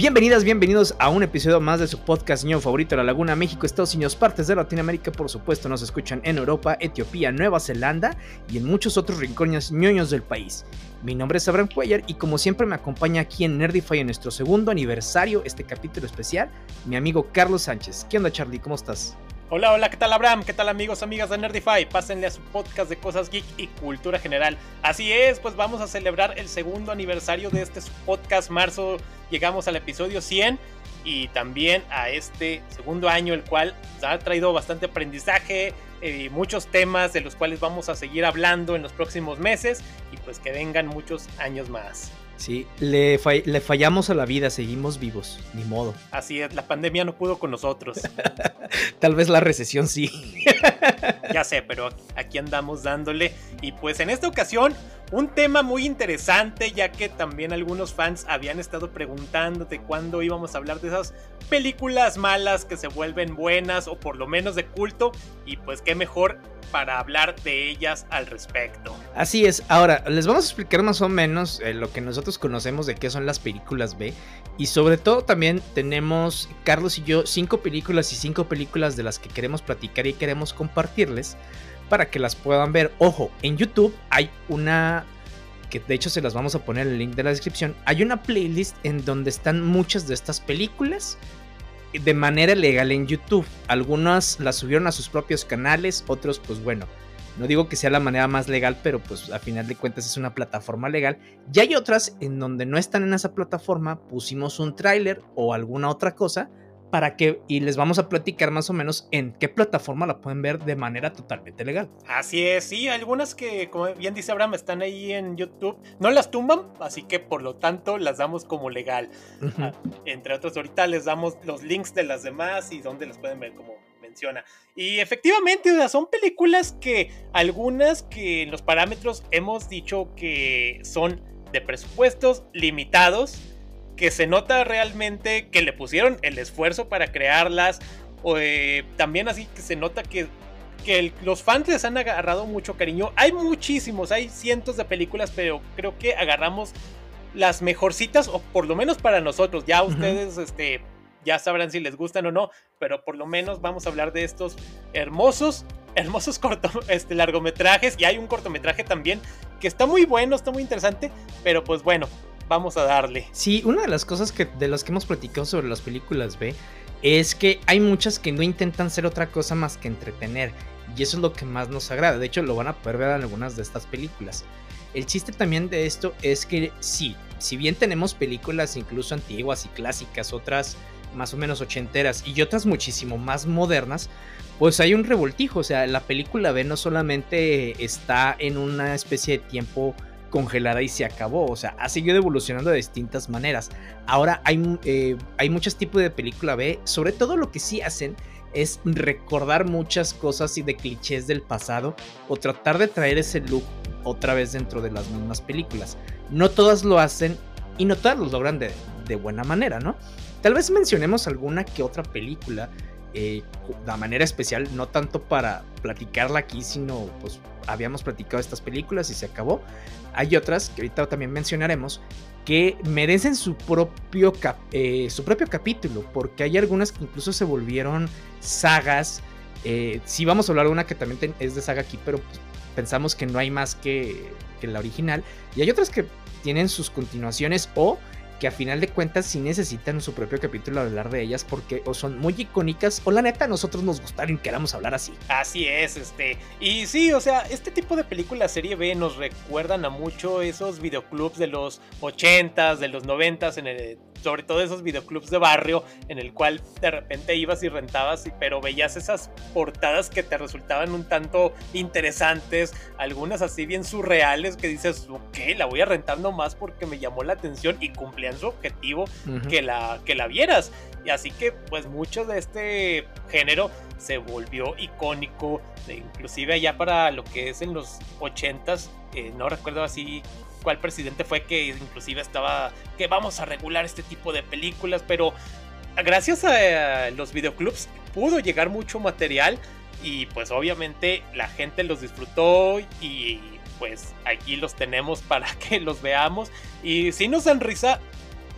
Bienvenidas, bienvenidos a un episodio más de su podcast ñoño favorito, La Laguna, México, Estados Unidos, partes de Latinoamérica, por supuesto, nos escuchan en Europa, Etiopía, Nueva Zelanda y en muchos otros rincones ñoños del país. Mi nombre es Abraham Cuellar y como siempre me acompaña aquí en Nerdify en nuestro segundo aniversario, este capítulo especial, mi amigo Carlos Sánchez. ¿Qué onda, Charlie? ¿Cómo estás? Hola, hola, ¿qué tal Abraham? ¿Qué tal amigos, amigas de Nerdify? Pásenle a su podcast de cosas geek y cultura general. Así es, pues vamos a celebrar el segundo aniversario de este podcast marzo. Llegamos al episodio 100 y también a este segundo año, el cual ha traído bastante aprendizaje y eh, muchos temas de los cuales vamos a seguir hablando en los próximos meses y pues que vengan muchos años más. Sí, le, fallamos a la vida, seguimos vivos, ni modo. Así es, la pandemia no pudo con nosotros. Tal vez la recesión sí. ya sé, pero aquí andamos dándole. Y pues en esta ocasión, un tema muy interesante, ya que también algunos fans habían estado preguntando de cuándo íbamos a hablar de esas películas malas que se vuelven buenas o por lo menos de culto. Y pues qué mejor para hablar de ellas al respecto. Así es, ahora les vamos a explicar más o menos eh, lo que nosotros conocemos de qué son las películas B y sobre todo también tenemos Carlos y yo cinco películas y cinco películas de las que queremos platicar y queremos compartirles para que las puedan ver. Ojo, en YouTube hay una que de hecho se las vamos a poner en el link de la descripción, hay una playlist en donde están muchas de estas películas de manera legal en YouTube. Algunas las subieron a sus propios canales, otros pues bueno, no digo que sea la manera más legal, pero pues a final de cuentas es una plataforma legal. Y hay otras en donde no están en esa plataforma, pusimos un tráiler o alguna otra cosa para que, y les vamos a platicar más o menos en qué plataforma la pueden ver de manera totalmente legal. Así es, sí, algunas que, como bien dice Abraham, están ahí en YouTube, no las tumban, así que por lo tanto las damos como legal. Entre otros, ahorita les damos los links de las demás y dónde las pueden ver como menciona. Y efectivamente, son películas que algunas que en los parámetros hemos dicho que son de presupuestos limitados que se nota realmente que le pusieron el esfuerzo para crearlas. O, eh, también así que se nota que, que los fans les han agarrado mucho cariño. Hay muchísimos, hay cientos de películas, pero creo que agarramos las mejorcitas, o por lo menos para nosotros. Ya ustedes este, ya sabrán si les gustan o no, pero por lo menos vamos a hablar de estos hermosos hermosos corto, este, largometrajes y hay un cortometraje también que está muy bueno, está muy interesante, pero pues bueno, vamos a darle. Sí, una de las cosas que, de las que hemos platicado sobre las películas B es que hay muchas que no intentan ser otra cosa más que entretener. Y eso es lo que más nos agrada. De hecho, lo van a poder ver en algunas de estas películas. El chiste también de esto es que sí, si bien tenemos películas incluso antiguas y clásicas, otras más o menos ochenteras y otras muchísimo más modernas, pues hay un revoltijo. O sea, la película B no solamente está en una especie de tiempo congelada y se acabó. O sea, ha seguido evolucionando de distintas maneras. Ahora hay, eh, hay muchos tipos de película B. Sobre todo lo que sí hacen es recordar muchas cosas y de clichés del pasado o tratar de traer ese look otra vez dentro de las mismas películas. No todas lo hacen y no todas lo logran de, de buena manera, ¿no? Tal vez mencionemos alguna que otra película eh, de manera especial, no tanto para platicarla aquí, sino pues habíamos platicado estas películas y se acabó. Hay otras que ahorita también mencionaremos que merecen su propio, eh, su propio capítulo, porque hay algunas que incluso se volvieron sagas. Eh, sí vamos a hablar de una que también es de saga aquí, pero pues, pensamos que no hay más que, que la original. Y hay otras que tienen sus continuaciones o que a final de cuentas sí necesitan su propio capítulo hablar de ellas porque o son muy icónicas o la neta a nosotros nos gustaron y queramos hablar así. Así es, este. Y sí, o sea, este tipo de películas serie B nos recuerdan a mucho esos videoclubs de los 80s, de los 90s en el sobre todo esos videoclubs de barrio en el cual de repente ibas y rentabas, pero veías esas portadas que te resultaban un tanto interesantes, algunas así bien surreales que dices, ok, la voy a rentar nomás porque me llamó la atención y cumplían su objetivo que, la, que la vieras. Y así que pues mucho de este género se volvió icónico, inclusive allá para lo que es en los 80s, eh, no recuerdo así cuál presidente fue que inclusive estaba que vamos a regular este tipo de películas, pero gracias a los videoclubs pudo llegar mucho material y pues obviamente la gente los disfrutó y pues aquí los tenemos para que los veamos y si nos dan risa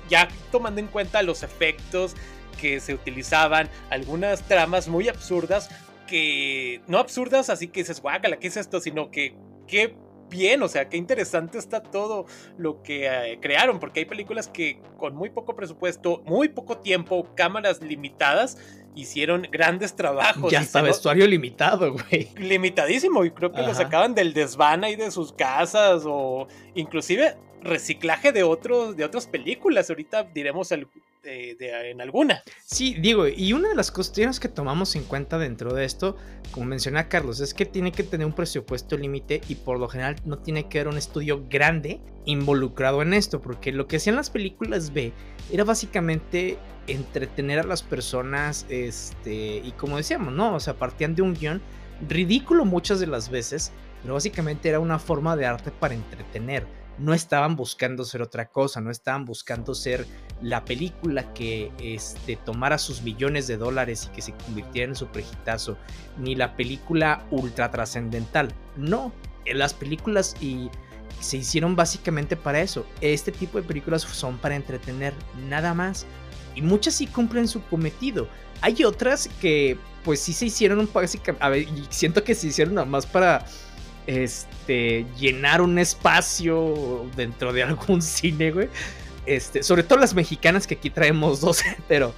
ya tomando en cuenta los efectos que se utilizaban, algunas tramas muy absurdas, que no absurdas, así que dices, guácala, ¿qué es esto? Sino que qué bien, o sea, qué interesante está todo lo que eh, crearon, porque hay películas que con muy poco presupuesto, muy poco tiempo, cámaras limitadas, hicieron grandes trabajos. Ya está vestuario limitado, güey. Limitadísimo, y creo que lo sacaban del desván ahí de sus casas, o inclusive reciclaje de otros de otras películas. Ahorita diremos el, en alguna. Sí, digo, y una de las cuestiones que tomamos en cuenta dentro de esto, como menciona Carlos, es que tiene que tener un presupuesto límite y por lo general no tiene que haber un estudio grande involucrado en esto, porque lo que hacían las películas B era básicamente entretener a las personas, este, y como decíamos, ¿no? O sea, partían de un guion ridículo muchas de las veces, pero básicamente era una forma de arte para entretener no estaban buscando ser otra cosa, no estaban buscando ser la película que este, tomara sus millones de dólares y que se convirtiera en su prejitazo, ni la película ultra trascendental. No, las películas y se hicieron básicamente para eso. Este tipo de películas son para entretener, nada más. Y muchas sí cumplen su cometido. Hay otras que pues sí se hicieron básicamente, a ver, siento que se hicieron nada más para este, llenar un espacio dentro de algún cine, güey. Este, sobre todo las mexicanas que aquí traemos dos, pero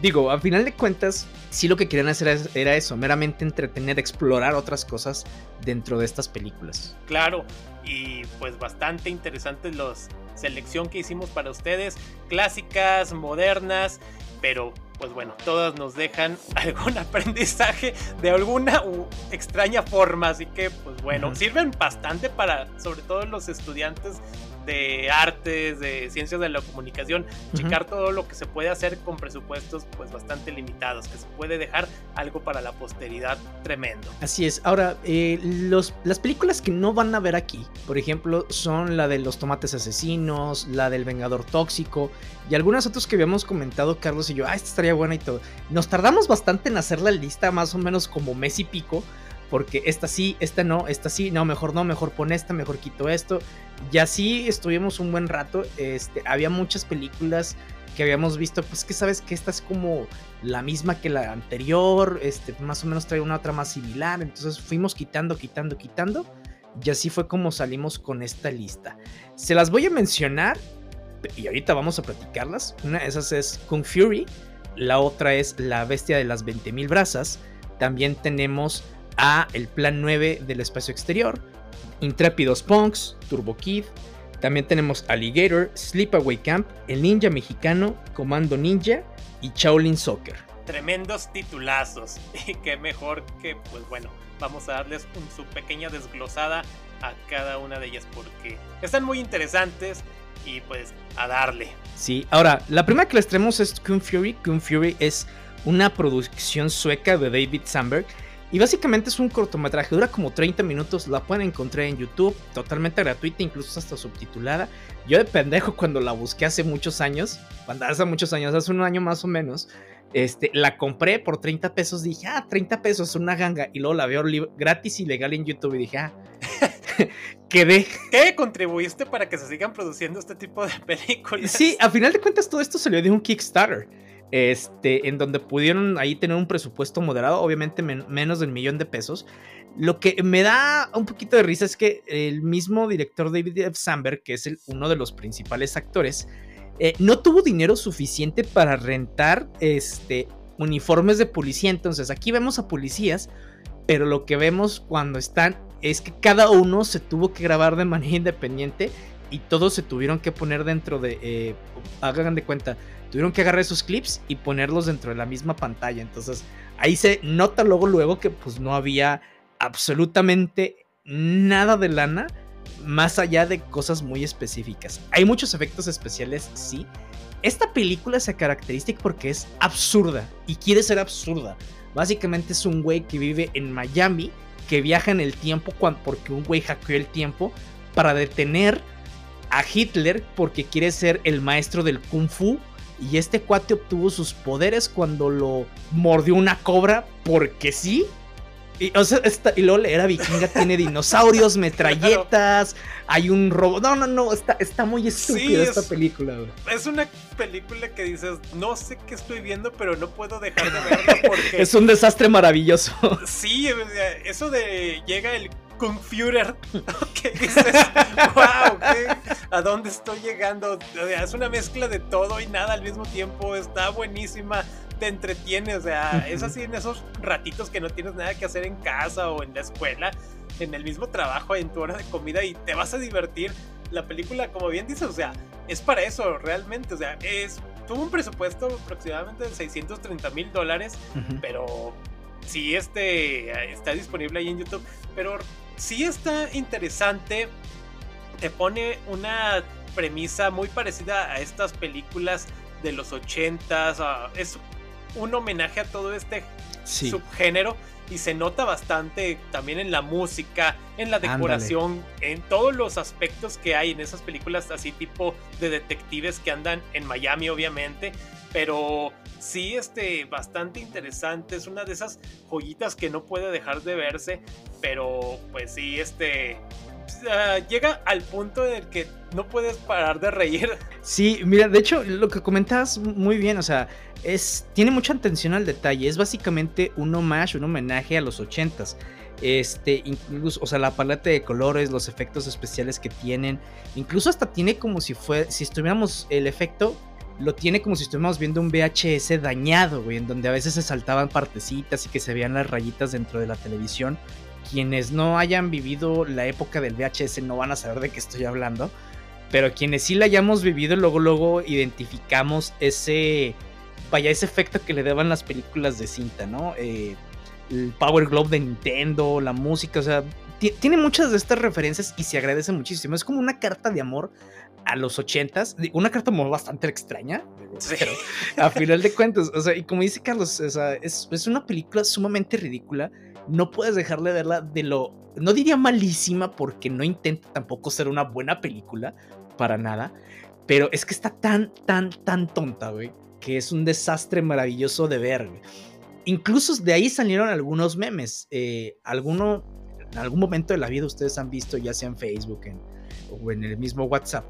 digo, a final de cuentas, sí lo que querían hacer era eso, meramente entretener, explorar otras cosas dentro de estas películas. Claro, y pues bastante interesante la selección que hicimos para ustedes, clásicas, modernas, pero pues bueno, todas nos dejan algún aprendizaje de alguna extraña forma, así que pues bueno, sirven bastante para sobre todo los estudiantes de artes, de ciencias de la comunicación, checar todo lo que se puede hacer con presupuestos pues bastante limitados, que se puede dejar algo para la posteridad tremendo. Así es. Ahora, eh, los, las películas que no van a ver aquí, por ejemplo, son la de los tomates asesinos, la del Vengador Tóxico y algunas otras que habíamos comentado Carlos y yo, ah, esta estaría buena y todo. Nos tardamos bastante en hacer la lista, más o menos como mes y pico porque esta sí, esta no, esta sí, no, mejor no, mejor pon esta, mejor quito esto. Y así estuvimos un buen rato. Este, había muchas películas que habíamos visto, pues que sabes que esta es como la misma que la anterior, este, más o menos trae una otra más similar, entonces fuimos quitando, quitando, quitando, y así fue como salimos con esta lista. Se las voy a mencionar, y ahorita vamos a platicarlas. Una de esas es Kung Fury, la otra es La Bestia de las 20.000 Brazas, también tenemos a El Plan 9 del Espacio Exterior, Intrépidos Punks, Turbo Kid, también tenemos Alligator, Sleepaway Camp, El Ninja Mexicano, Comando Ninja y Shaolin Soccer. Tremendos titulazos. Y qué mejor que, pues bueno, vamos a darles un, su pequeña desglosada a cada una de ellas porque están muy interesantes y pues a darle. Sí, ahora, la primera que les traemos es Kung Fury. Kung Fury es una producción sueca de David Sandberg y básicamente es un cortometraje, dura como 30 minutos, la pueden encontrar en YouTube, totalmente gratuita, incluso hasta subtitulada. Yo de pendejo cuando la busqué hace muchos años, cuando hace muchos años, hace un año más o menos, este, la compré por 30 pesos, dije, ah, 30 pesos, una ganga, y luego la veo gratis y legal en YouTube y dije, ah, quedé. ¿Qué contribuiste para que se sigan produciendo este tipo de películas? Sí, a final de cuentas todo esto salió de un Kickstarter este, en donde pudieron ahí tener un presupuesto moderado, obviamente menos del millón de pesos. Lo que me da un poquito de risa es que el mismo director David F. Que es uno de los principales actores, eh, no tuvo dinero suficiente para rentar este, uniformes de policía. Entonces aquí vemos a policías, pero lo que vemos cuando están es que cada uno se tuvo que grabar de manera independiente y todos se tuvieron que poner dentro de, eh, hagan de cuenta, tuvieron que agarrar esos clips y ponerlos dentro de la misma pantalla. Entonces ahí se nota luego, luego que pues no había absolutamente nada de lana más allá de cosas muy específicas. Hay muchos efectos especiales, sí. Esta película se caracteriza porque es absurda y quiere ser absurda. Básicamente es un güey que vive en Miami, que viaja en el tiempo porque un güey hackeó el tiempo para detener a Hitler porque quiere ser el maestro del kung fu y este cuate obtuvo sus poderes cuando lo mordió una cobra porque sí. Y, o sea, esta, y luego la era vikinga tiene dinosaurios, metralletas, hay un robot. No, no, no, está, está muy estúpida esta película, güey. Es una película que dices, no sé qué estoy viendo, pero no puedo dejar de verla porque. es un desastre maravilloso. Sí, eso de llega el Kung Führer. ¿Qué dices? ¡Wow! ¿A dónde estoy llegando? Es una mezcla de todo y nada al mismo tiempo. Está buenísima. Te entretiene. O sea, es así en esos ratitos que no tienes nada que hacer en casa o en la escuela, en el mismo trabajo, en tu hora de comida y te vas a divertir. La película, como bien dices, o sea, es para eso realmente. O sea, es tuvo un presupuesto aproximadamente de 630 mil dólares, pero sí este, está disponible ahí en YouTube. Pero sí está interesante. Te pone una premisa muy parecida a estas películas de los 80 es un homenaje a todo este subgénero y se nota bastante también en la música, en la decoración, en todos los aspectos que hay en esas películas así tipo de detectives que andan en Miami obviamente, pero sí, este, bastante interesante. Es una de esas joyitas que no puede dejar de verse. Pero, pues sí, este. llega al punto en el que no puedes parar de reír. Sí, mira, de hecho, lo que comentabas muy bien, o sea, es. tiene mucha atención al detalle. Es básicamente un homage, un homenaje a los ochentas. Este, incluso, o sea, la paleta de colores, los efectos especiales que tienen. Incluso hasta tiene como si fue. Si estuviéramos el efecto lo tiene como si estuviéramos viendo un VHS dañado, güey, en donde a veces se saltaban partecitas y que se veían las rayitas dentro de la televisión. Quienes no hayan vivido la época del VHS no van a saber de qué estoy hablando, pero quienes sí la hayamos vivido, luego, luego identificamos ese, vaya, ese efecto que le daban las películas de cinta, ¿no? Eh, el Power Glove de Nintendo, la música, o sea, tiene muchas de estas referencias y se agradece muchísimo. Es como una carta de amor a los ochentas, una carta muy bastante extraña, pero a final de cuentas, o sea, y como dice Carlos, o sea, es, es, una película sumamente ridícula, no puedes dejarle de verla de lo, no diría malísima porque no intenta tampoco ser una buena película, para nada, pero es que está tan, tan, tan tonta, güey, que es un desastre maravilloso de ver, Incluso de ahí salieron algunos memes, eh, alguno, en algún momento de la vida ustedes han visto, ya sea en Facebook, en o en el mismo WhatsApp,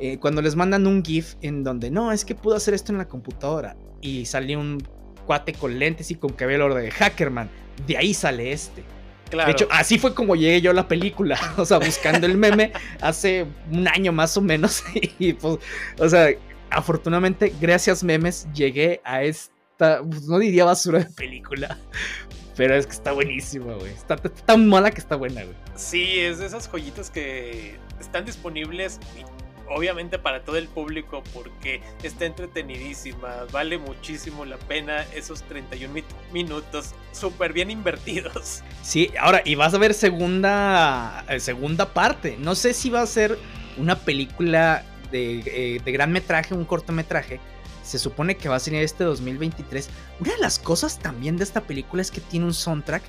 eh, cuando les mandan un GIF en donde no, es que pudo hacer esto en la computadora y sale un cuate con lentes y con cabello de Hackerman, de ahí sale este. Claro. De hecho, así fue como llegué yo a la película, o sea, buscando el meme hace un año más o menos. Y pues, o sea, afortunadamente, gracias memes, llegué a esta, pues, no diría basura de película, pero es que está buenísima, güey. Está, tan mala que está buena, güey. Sí, es de esas joyitas que están disponibles obviamente para todo el público porque está entretenidísima, vale muchísimo la pena esos 31 minutos súper bien invertidos. Sí, ahora y vas a ver segunda eh, segunda parte, no sé si va a ser una película de, eh, de gran metraje, un cortometraje. Se supone que va a salir este 2023. Una de las cosas también de esta película es que tiene un soundtrack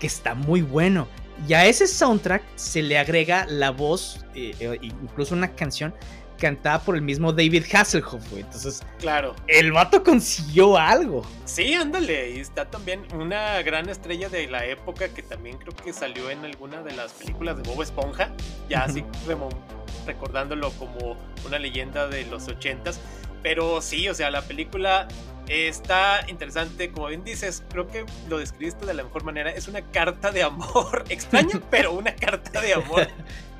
que está muy bueno. Y a ese soundtrack se le agrega la voz, eh, eh, incluso una canción cantada por el mismo David Hasselhoff, güey. Entonces, claro. El vato consiguió algo. Sí, ándale. Y está también una gran estrella de la época que también creo que salió en alguna de las películas de Bob Esponja. Ya así recordándolo como una leyenda de los ochentas. Pero sí, o sea, la película Está interesante, como bien dices, creo que lo describiste de la mejor manera. Es una carta de amor extraña, pero una carta de amor.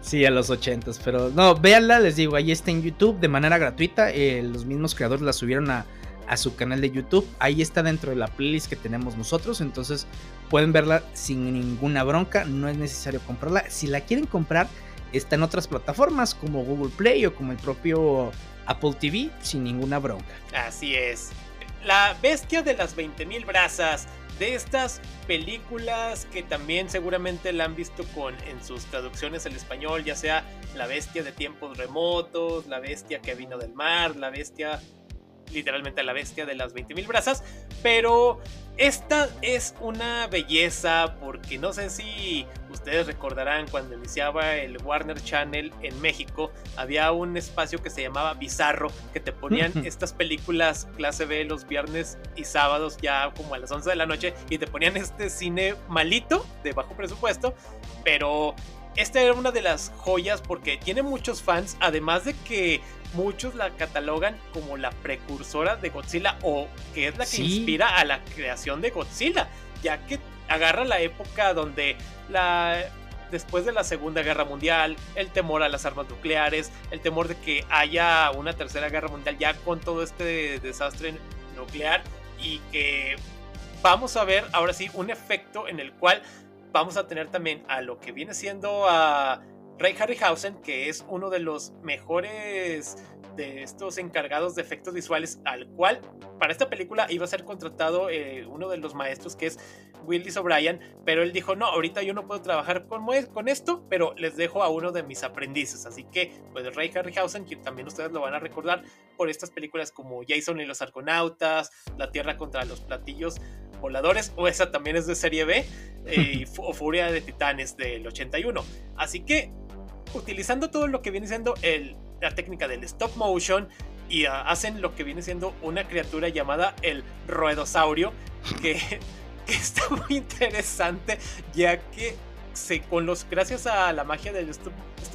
Sí, a los ochentas, pero no, véanla, les digo, ahí está en YouTube de manera gratuita. Eh, los mismos creadores la subieron a, a, su canal de YouTube. Ahí está dentro de la playlist que tenemos nosotros, entonces pueden verla sin ninguna bronca. No es necesario comprarla. Si la quieren comprar, está en otras plataformas como Google Play o como el propio Apple TV, sin ninguna bronca. Así es la bestia de las 20.000 brazas. De estas películas que también seguramente la han visto con en sus traducciones al español, ya sea La bestia de tiempos remotos, La bestia que vino del mar, La bestia literalmente a la bestia de las 20.000 brazas, pero esta es una belleza porque no sé si ustedes recordarán cuando iniciaba el Warner Channel en México, había un espacio que se llamaba Bizarro, que te ponían estas películas clase B los viernes y sábados ya como a las 11 de la noche y te ponían este cine malito de bajo presupuesto, pero esta era una de las joyas porque tiene muchos fans, además de que muchos la catalogan como la precursora de Godzilla o que es la que inspira a la creación de Godzilla, ya que agarra la época donde la después de la Segunda Guerra Mundial, el temor a las armas nucleares, el temor de que haya una tercera guerra mundial ya con todo este desastre nuclear y que vamos a ver ahora sí un efecto en el cual vamos a tener también a lo que viene siendo a Ray Harryhausen, que es uno de los mejores de estos encargados de efectos visuales, al cual para esta película iba a ser contratado eh, uno de los maestros que es Willis O'Brien, pero él dijo, no, ahorita yo no puedo trabajar con, con esto, pero les dejo a uno de mis aprendices. Así que, pues Ray Harryhausen, quien también ustedes lo van a recordar por estas películas como Jason y los Argonautas, La Tierra contra los Platillos Voladores, o esa también es de serie B, eh, o Furia de Titanes del 81. Así que utilizando todo lo que viene siendo el, la técnica del stop motion y ah, hacen lo que viene siendo una criatura llamada el roedosaurio que, está muy interesante ya que se, con los, gracias a la magia del stop,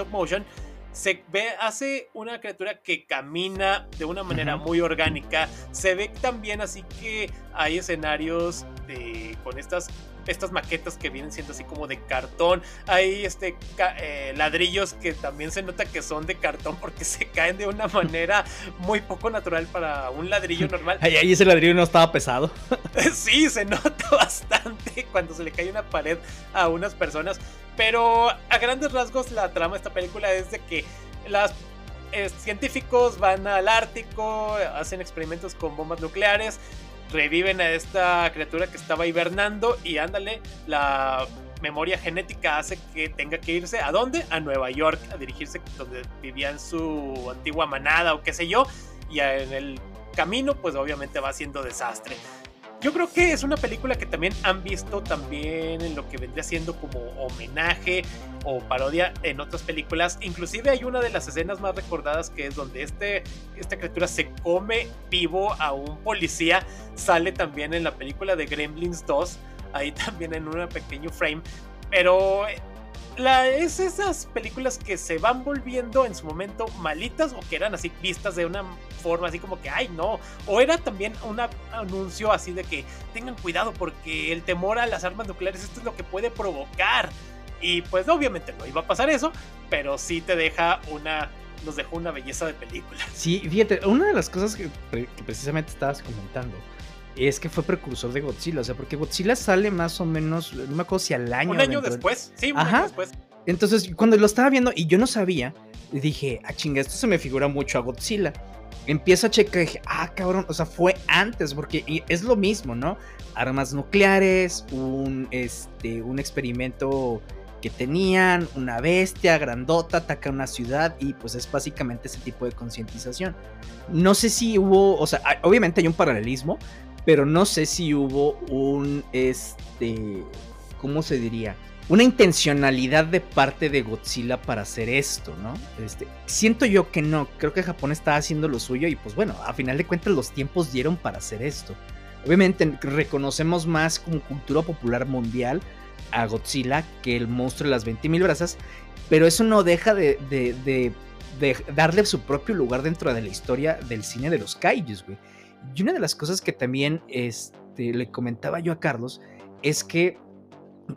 motion se ve, hace una criatura que camina de una manera muy orgánica. Se ve también así que hay escenarios de, con estas estas maquetas que vienen siendo así como de cartón. Hay este eh, ladrillos que también se nota que son de cartón porque se caen de una manera muy poco natural para un ladrillo normal. Ahí ese ladrillo no estaba pesado. sí, se nota bastante cuando se le cae una pared a unas personas. Pero a grandes rasgos la trama de esta película es de que las eh, científicos van al Ártico, hacen experimentos con bombas nucleares reviven a esta criatura que estaba hibernando y ándale, la memoria genética hace que tenga que irse a dónde? A Nueva York, a dirigirse donde vivían su antigua manada o qué sé yo, y en el camino pues obviamente va haciendo desastre. Yo creo que es una película que también han visto también en lo que vendría siendo como homenaje o parodia en otras películas. Inclusive hay una de las escenas más recordadas que es donde este, esta criatura se come vivo a un policía. Sale también en la película de Gremlins 2. Ahí también en un pequeño frame. Pero es esas películas que se van volviendo en su momento malitas o que eran así vistas de una forma así como que, ay no, o era también un anuncio así de que tengan cuidado porque el temor a las armas nucleares esto es lo que puede provocar. Y pues obviamente no iba a pasar eso, pero sí te deja una, nos dejó una belleza de película. Sí, fíjate, una de las cosas que, que precisamente estabas comentando es que fue precursor de Godzilla. O sea, porque Godzilla sale más o menos, no me acuerdo si al año. Un año después, sí, un año después. Entonces, cuando lo estaba viendo y yo no sabía, dije, ah, chinga, esto se me figura mucho a Godzilla. Empiezo a checar y dije, ah, cabrón, o sea, fue antes, porque es lo mismo, ¿no? Armas nucleares, un, este, un experimento que tenían, una bestia grandota ataca una ciudad y pues es básicamente ese tipo de concientización. No sé si hubo, o sea, obviamente hay un paralelismo, pero no sé si hubo un, este, ¿cómo se diría? Una intencionalidad de parte de Godzilla para hacer esto, ¿no? Este, siento yo que no, creo que Japón está haciendo lo suyo y pues bueno, a final de cuentas los tiempos dieron para hacer esto. Obviamente reconocemos más como cultura popular mundial a Godzilla que el monstruo de las 20.000 brazas, pero eso no deja de, de, de, de, darle su propio lugar dentro de la historia del cine de los kaijus, güey. Y una de las cosas que también este, le comentaba yo a Carlos es que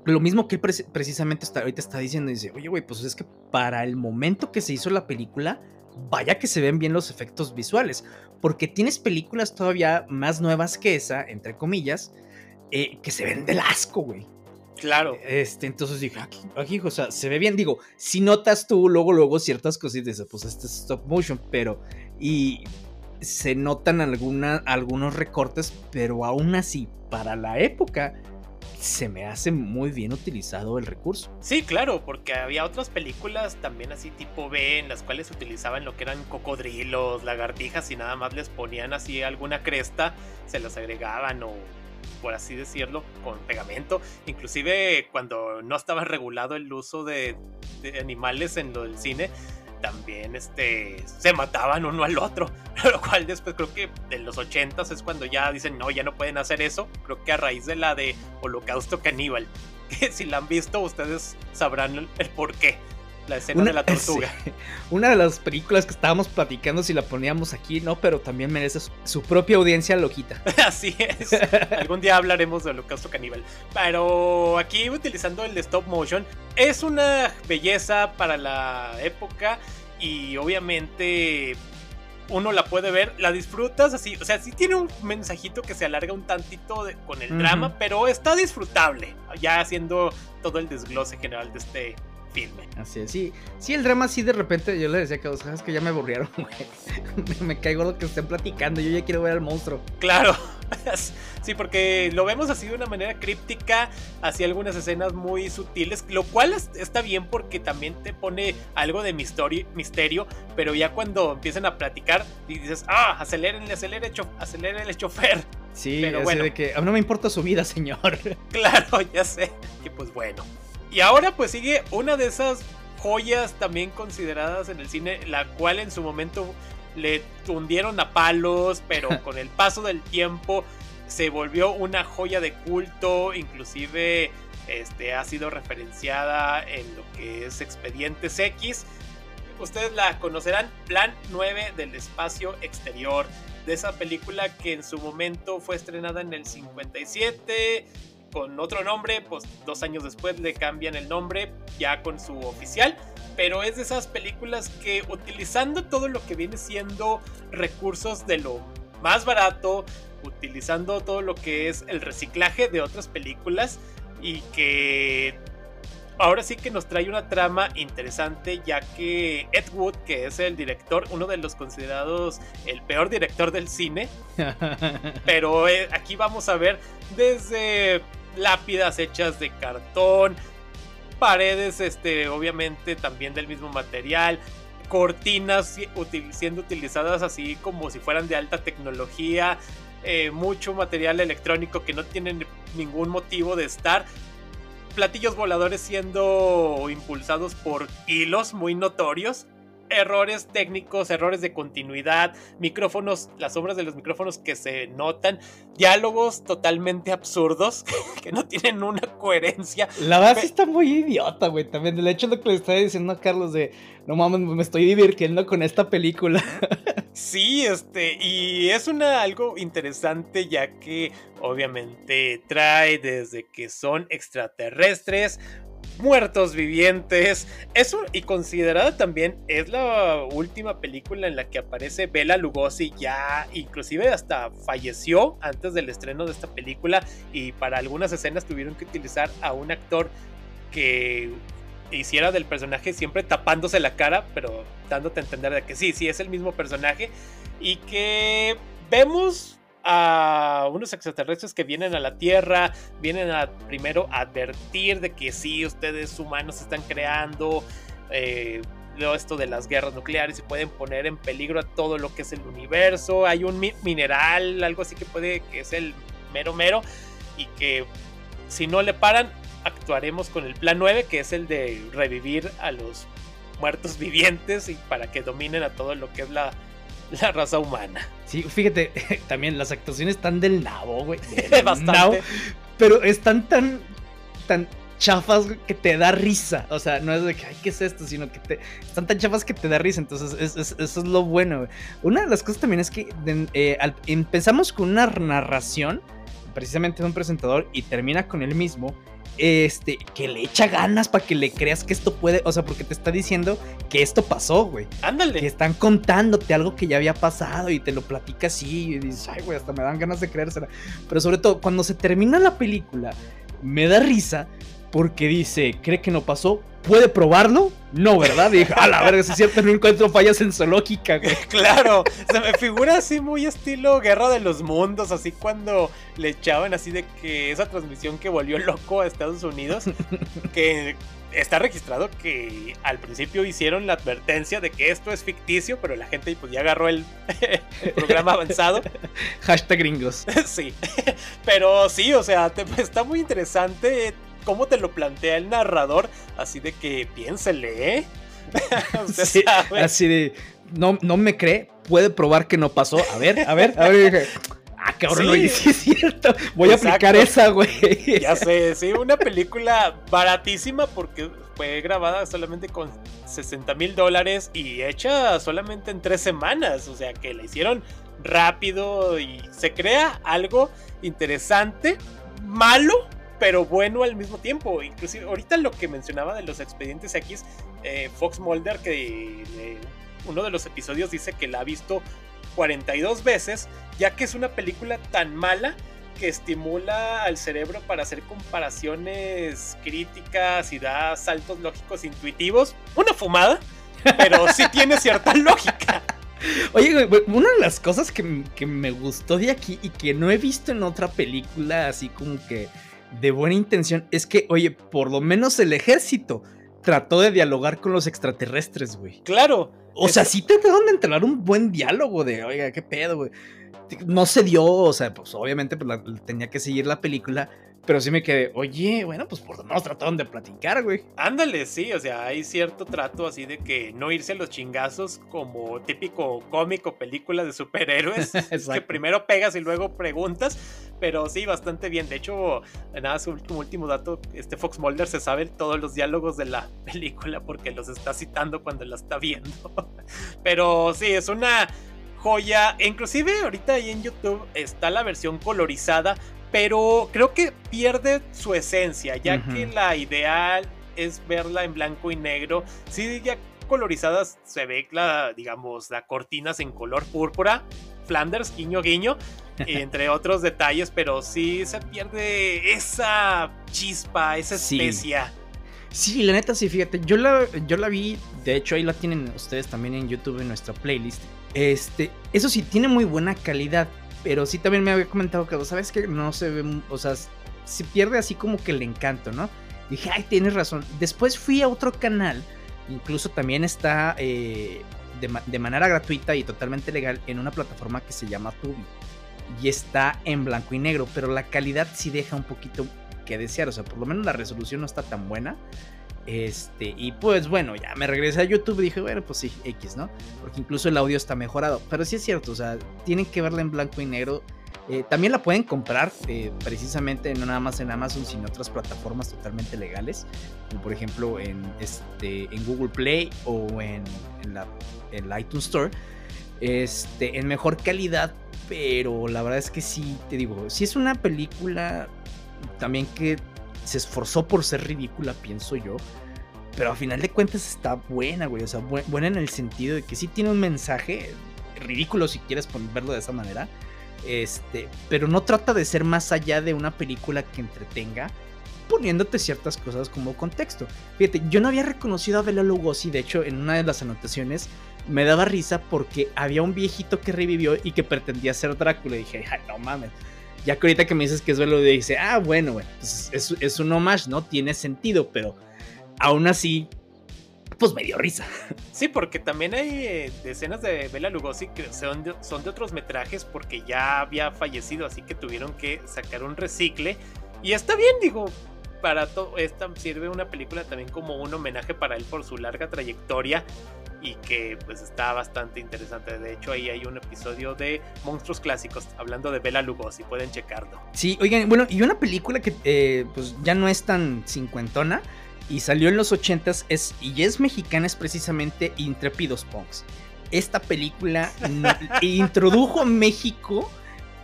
lo mismo que él precisamente está, ahorita está diciendo, dice, oye, güey, pues es que para el momento que se hizo la película, vaya que se ven bien los efectos visuales, porque tienes películas todavía más nuevas que esa, entre comillas, eh, que se ven del asco, güey. Claro. Este, entonces dije, aquí, aquí, o sea, se ve bien. Digo, si notas tú luego, luego ciertas cositas, pues este es stop motion, pero, y, se notan algunos recortes, pero aún así, para la época, se me hace muy bien utilizado el recurso. Sí, claro, porque había otras películas también así tipo B en las cuales utilizaban lo que eran cocodrilos, lagartijas y nada más les ponían así alguna cresta, se las agregaban o por así decirlo, con pegamento. Inclusive cuando no estaba regulado el uso de, de animales en lo del cine, también este, se mataban uno al otro. Lo cual después creo que en los 80 es cuando ya dicen, no, ya no pueden hacer eso. Creo que a raíz de la de Holocausto Caníbal. Que si la han visto, ustedes sabrán el por qué la escena de la tortuga. Una de las películas que estábamos platicando si la poníamos aquí, ¿no? Pero también merece su, propia audiencia loquita. Así es. Algún día hablaremos de Holocausto Caníbal. Pero aquí utilizando el stop motion es una belleza para la época y obviamente uno la puede ver, la disfrutas así, o sea, sí tiene un mensajito que se alarga un tantito con el drama, pero está disfrutable, ya haciendo todo el desglose general de este Así es, sí. Sí, el drama sí de repente, yo le decía que, sabes que ya me aburrieron, güey. me, caigo lo que estén platicando, yo ya quiero ver al monstruo. Claro. sí, porque lo vemos así de una manera críptica, así algunas escenas muy sutiles, lo cual está bien porque también te pone algo de misterio, misterio pero ya cuando empiezan a platicar y dices, ah, aceleren, aceleren, aceleren el chofer. Sí, pero bueno. de que no me importa su vida, señor. Claro, ya sé. Que pues bueno. Y ahora pues sigue una de esas joyas también consideradas en el cine, la cual en su momento le hundieron a palos, pero con el paso del tiempo se volvió una joya de culto, inclusive este, ha sido referenciada en lo que es Expedientes X. Ustedes la conocerán, Plan 9 del espacio exterior, de esa película que en su momento fue estrenada en el 57, con otro nombre, pues dos años después le cambian el nombre ya con su oficial. Pero es de esas películas que utilizando todo lo que viene siendo recursos de lo más barato, utilizando todo lo que es el reciclaje de otras películas y que ahora sí que nos trae una trama interesante ya que Ed Wood, que es el director, uno de los considerados el peor director del cine, pero eh, aquí vamos a ver desde lápidas hechas de cartón, paredes, este, obviamente también del mismo material, cortinas siendo utilizadas así como si fueran de alta tecnología, eh, mucho material electrónico que no tienen ningún motivo de estar, platillos voladores siendo impulsados por hilos muy notorios errores técnicos, errores de continuidad, micrófonos, las sombras de los micrófonos que se notan, diálogos totalmente absurdos que no tienen una coherencia. La base está muy idiota, güey, también. El hecho de lo que le estaba diciendo a Carlos de, no mames, me estoy divirtiendo con esta película. Sí, este, y es una algo interesante ya que obviamente trae desde que son extraterrestres, muertos vivientes. Eso, y considerada también, es la última película en la que aparece Bela Lugosi. Ya, inclusive hasta falleció antes del estreno de esta película. Y para algunas escenas tuvieron que utilizar a un actor que hiciera del personaje siempre tapándose la cara, pero dándote a entender de que sí, sí es el mismo personaje. Y que vemos a unos extraterrestres que vienen a la Tierra, vienen a primero advertir de que sí, ustedes humanos están creando eh, esto de las guerras nucleares y pueden poner en peligro a todo lo que es el universo. Hay un mineral, algo así que puede, que es el mero mero, y que si no le paran, actuaremos con el plan 9, que es el de revivir a los muertos vivientes y para que dominen a todo lo que es la la raza humana. Sí, fíjate, también las actuaciones están del nabo, güey. Bastante. pero están tan, tan chafas que te da risa. O sea, no es de que, ay, ¿qué es esto? Sino que te, están tan chafas que te da risa. Entonces, eso es lo bueno, güey. Una de las cosas también es que eh, empezamos con una narración, precisamente de un presentador, y termina con él mismo este, que le echa ganas para que le creas que esto puede, o sea, porque te está diciendo que esto pasó, güey. Ándale. Que están contándote algo que ya había pasado y te lo platica así y dices, ay, güey, hasta me dan ganas de creérsela. Pero sobre todo, cuando se termina la película, me da risa porque dice, cree que no pasó, puede probarlo, no, ¿verdad? Y dije, a la verga, si es cierto, no encuentro fallas en su lógica, güey. Claro, se me figura así muy estilo Guerra de los Mundos, así cuando le echaban así de que esa transmisión que volvió loco a Estados Unidos, que está registrado que al principio hicieron la advertencia de que esto es ficticio, pero la gente pues ya agarró el, programa avanzado. Hashtag gringos. sí, pero sí, o sea, está muy interesante cómo te lo plantea el narrador, así de que piénsele, ¿eh? así de, no, no me cree, puede probar que no pasó. A ver, a ver, a ver. Ah, cabrón, sí. sí es cierto. Voy a aplicar esa, güey. Ya sé, sí, una película baratísima porque fue grabada solamente con 60 mil dólares y hecha solamente en tres semanas. O sea que la hicieron rápido y se crea algo interesante, malo, pero bueno al mismo tiempo. Inclusive, ahorita lo que mencionaba de los expedientes X, eh, Fox Mulder, que eh, uno de los episodios dice que la ha visto 42 veces, ya que es una película tan mala que estimula al cerebro para hacer comparaciones críticas y da saltos lógicos intuitivos. Una fumada, pero sí tiene cierta lógica. Oye, una de las cosas que, que, me gustó de aquí y que no he visto en otra película, así como que de buena intención, es que, oye, por lo menos el ejército trató de dialogar con los extraterrestres, güey. Claro. O sea, sí trataron de entrenar un buen diálogo de, oiga, qué pedo, güey. No se dio, o sea, pues obviamente pues, tenía que seguir la película, pero sí me quedé, oye, bueno, pues por menos trataron de platicar, güey. Ándale, sí, o sea, hay cierto trato así de que no irse a los chingazos como típico cómico película de superhéroes. que primero pegas y luego preguntas, pero sí, bastante bien. De hecho, nada, su último, último dato, este Fox Mulder se sabe todos los diálogos de la película porque los está citando cuando la está viendo. pero sí, es una joya. Inclusive ahorita ahí en YouTube está la versión colorizada pero creo que pierde su esencia, ya que la ideal es verla en blanco y negro. Sí, ya colorizadas se ve la, digamos, las cortinas en color púrpura, Flanders, guiño, guiño, entre otros detalles, pero sí se pierde esa chispa, esa especia. Sí. la neta sí, fíjate, yo la, yo la vi, de hecho ahí la tienen ustedes también en YouTube en nuestra playlist. Este, eso sí, tiene muy buena calidad, pero sí también me había comentado que, ¿sabes que No se ve, o sea, se pierde así como que el encanto, ¿no? Dije, ay, tienes razón. Después fui a otro canal, incluso también está eh, de, manera gratuita y totalmente legal en una plataforma que se llama Tubi. Y está en blanco y negro, pero la calidad sí deja un poquito que desear, o sea, por lo menos la resolución no está tan buena. Este, y pues bueno, ya me regresé a YouTube y dije, bueno, pues sí, X, ¿no? Porque incluso el audio está mejorado. Pero sí es cierto, o sea, tienen que verla en blanco y negro. Eh, también la pueden comprar eh, precisamente no nada más en Amazon, sino en otras plataformas totalmente legales, como por ejemplo en, este, en Google Play o en, en iTunes Store, este, en mejor calidad, pero la verdad es que sí, te digo, si es una película también que se esforzó por ser ridícula, pienso yo. Pero a final de cuentas está buena, güey. O sea, buena en el sentido de que sí tiene un mensaje ridículo si quieres verlo de esa manera. Este, pero no trata de ser más allá de una película que entretenga, poniéndote ciertas cosas como contexto. Fíjate, yo no había reconocido a Bela Lugosi, de hecho, en una de las anotaciones me daba risa porque había un viejito que revivió y que pretendía ser Drácula. Y dije, no mames. Ya que ahorita que me dices que es Velo, dice, ah, bueno, bueno pues es, es un homage, ¿no? Tiene sentido, pero aún así, pues me dio risa. Sí, porque también hay eh, decenas de Bela Lugosi que son de, son de otros metrajes porque ya había fallecido, así que tuvieron que sacar un recicle. Y está bien, digo, para todo, esta sirve una película también como un homenaje para él por su larga trayectoria y que pues está bastante interesante. De hecho, ahí hay un episodio de Monstruos Clásicos hablando de Bela Lugosi, pueden checarlo. Sí, oigan, bueno, y una película que eh, pues ya no es tan cincuentona y salió en los ochentas es, y es mexicana, es precisamente Intrépidos Punks. Esta película introdujo a México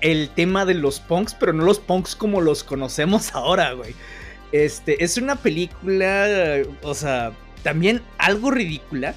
el tema de los punks, pero no los punks como los conocemos ahora, güey. Este, es una película, o sea, también algo ridícula,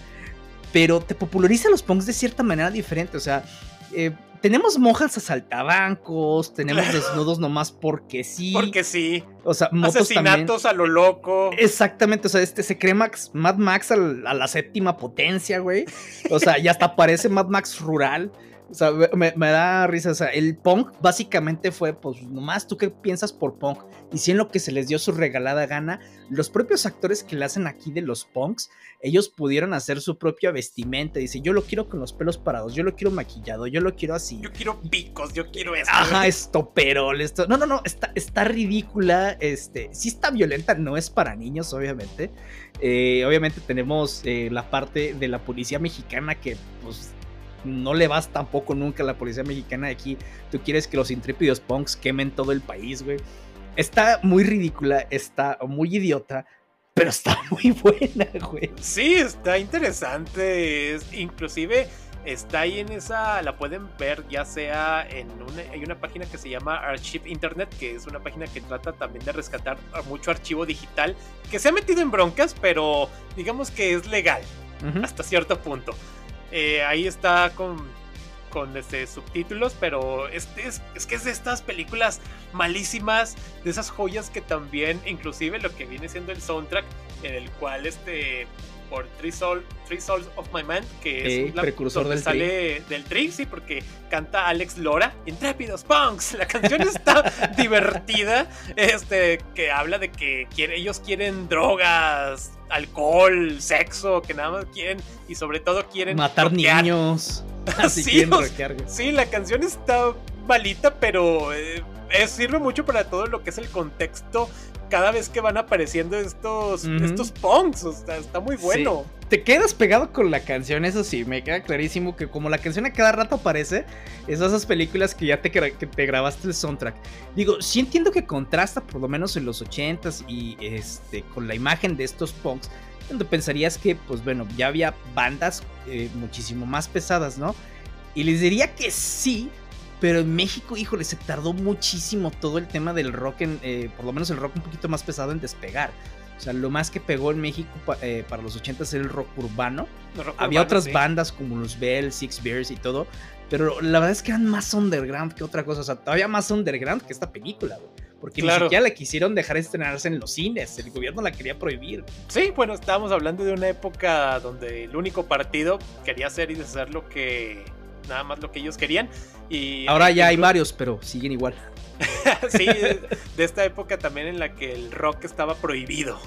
pero te populariza los punks de cierta manera diferente. O sea, eh, tenemos monjas asaltabancos, tenemos desnudos nomás porque sí. Porque sí. O sea, motos Asesinatos a lo loco. Exactamente, o sea, este se cree Max, Mad Max a la séptima potencia, güey. O sea, y hasta parece Mad Max rural. O sea, me, da risa. O sea, el punk básicamente fue, pues, nomás tú qué piensas por punk. Y si en lo que se les dio su regalada gana, los propios actores que le hacen aquí de los punks, ellos pudieron hacer su propia vestimenta. Dice, yo lo quiero con los pelos parados, yo lo quiero maquillado, yo lo quiero así. Yo quiero picos, yo quiero esto. Ajá, esto, pero esto. No, no, no, está, está ridícula. Este, sí está violenta, no es para niños, obviamente. Eh, obviamente tenemos eh, la parte de la policía mexicana que, pues no le vas tampoco nunca a la policía mexicana de aquí. Tú quieres que los intrépidos punks quemen todo el país, güey. Está muy ridícula, está muy idiota, pero está muy buena, güey. Sí, está interesante. inclusive está ahí en esa, la pueden ver ya sea en una, hay una página que se llama Archive Internet, que es una página que trata también de rescatar mucho archivo digital, que se ha metido en broncas, pero digamos que es legal hasta cierto punto. Eh, ahí está con, con este, subtítulos, pero es, es, que es de estas películas malísimas, de esas joyas que también, inclusive lo que viene siendo el soundtrack, en el cual este por Three, Soul, Three Souls of My Man, que es la, precursor del sale del tri, sí, porque canta Alex Lora, Intrépidos Punks. La canción está divertida, este, que habla de que ellos quieren drogas, alcohol, sexo, que nada más quieren y sobre todo quieren matar niños. Así sí, sí, la canción está malita, pero eh, sirve mucho para todo lo que es el contexto cada vez que van apareciendo estos, estos punks. está muy bueno. Te quedas pegado con la canción, eso sí, me queda clarísimo que como la canción a cada rato aparece, es esas películas que ya te, que te grabaste el soundtrack. Digo, sí entiendo que contrasta, por lo menos en los 80s y este, con la imagen de estos punks, donde pensarías que, pues bueno, ya había bandas eh, muchísimo más pesadas, ¿no? Y les diría que sí, pero en México, híjole, se tardó muchísimo todo el tema del rock, en, eh, por lo menos el rock un poquito más pesado en despegar. O sea, lo más que pegó en México eh, para los 80 era el rock urbano. Había otras bandas como los Bell, Six Bears y todo. Pero la verdad es que eran más underground que otra cosa. O sea, todavía más underground que esta película, güey. Porque ni siquiera la quisieron dejar estrenarse en los cines. El gobierno la quería prohibir. Sí, bueno, estábamos hablando de una época donde el único partido quería hacer y deshacer lo que nada más lo que ellos querían. Y Ahora ya hay varios, pero siguen igual. sí, de, esta época también en la que el rock estaba prohibido.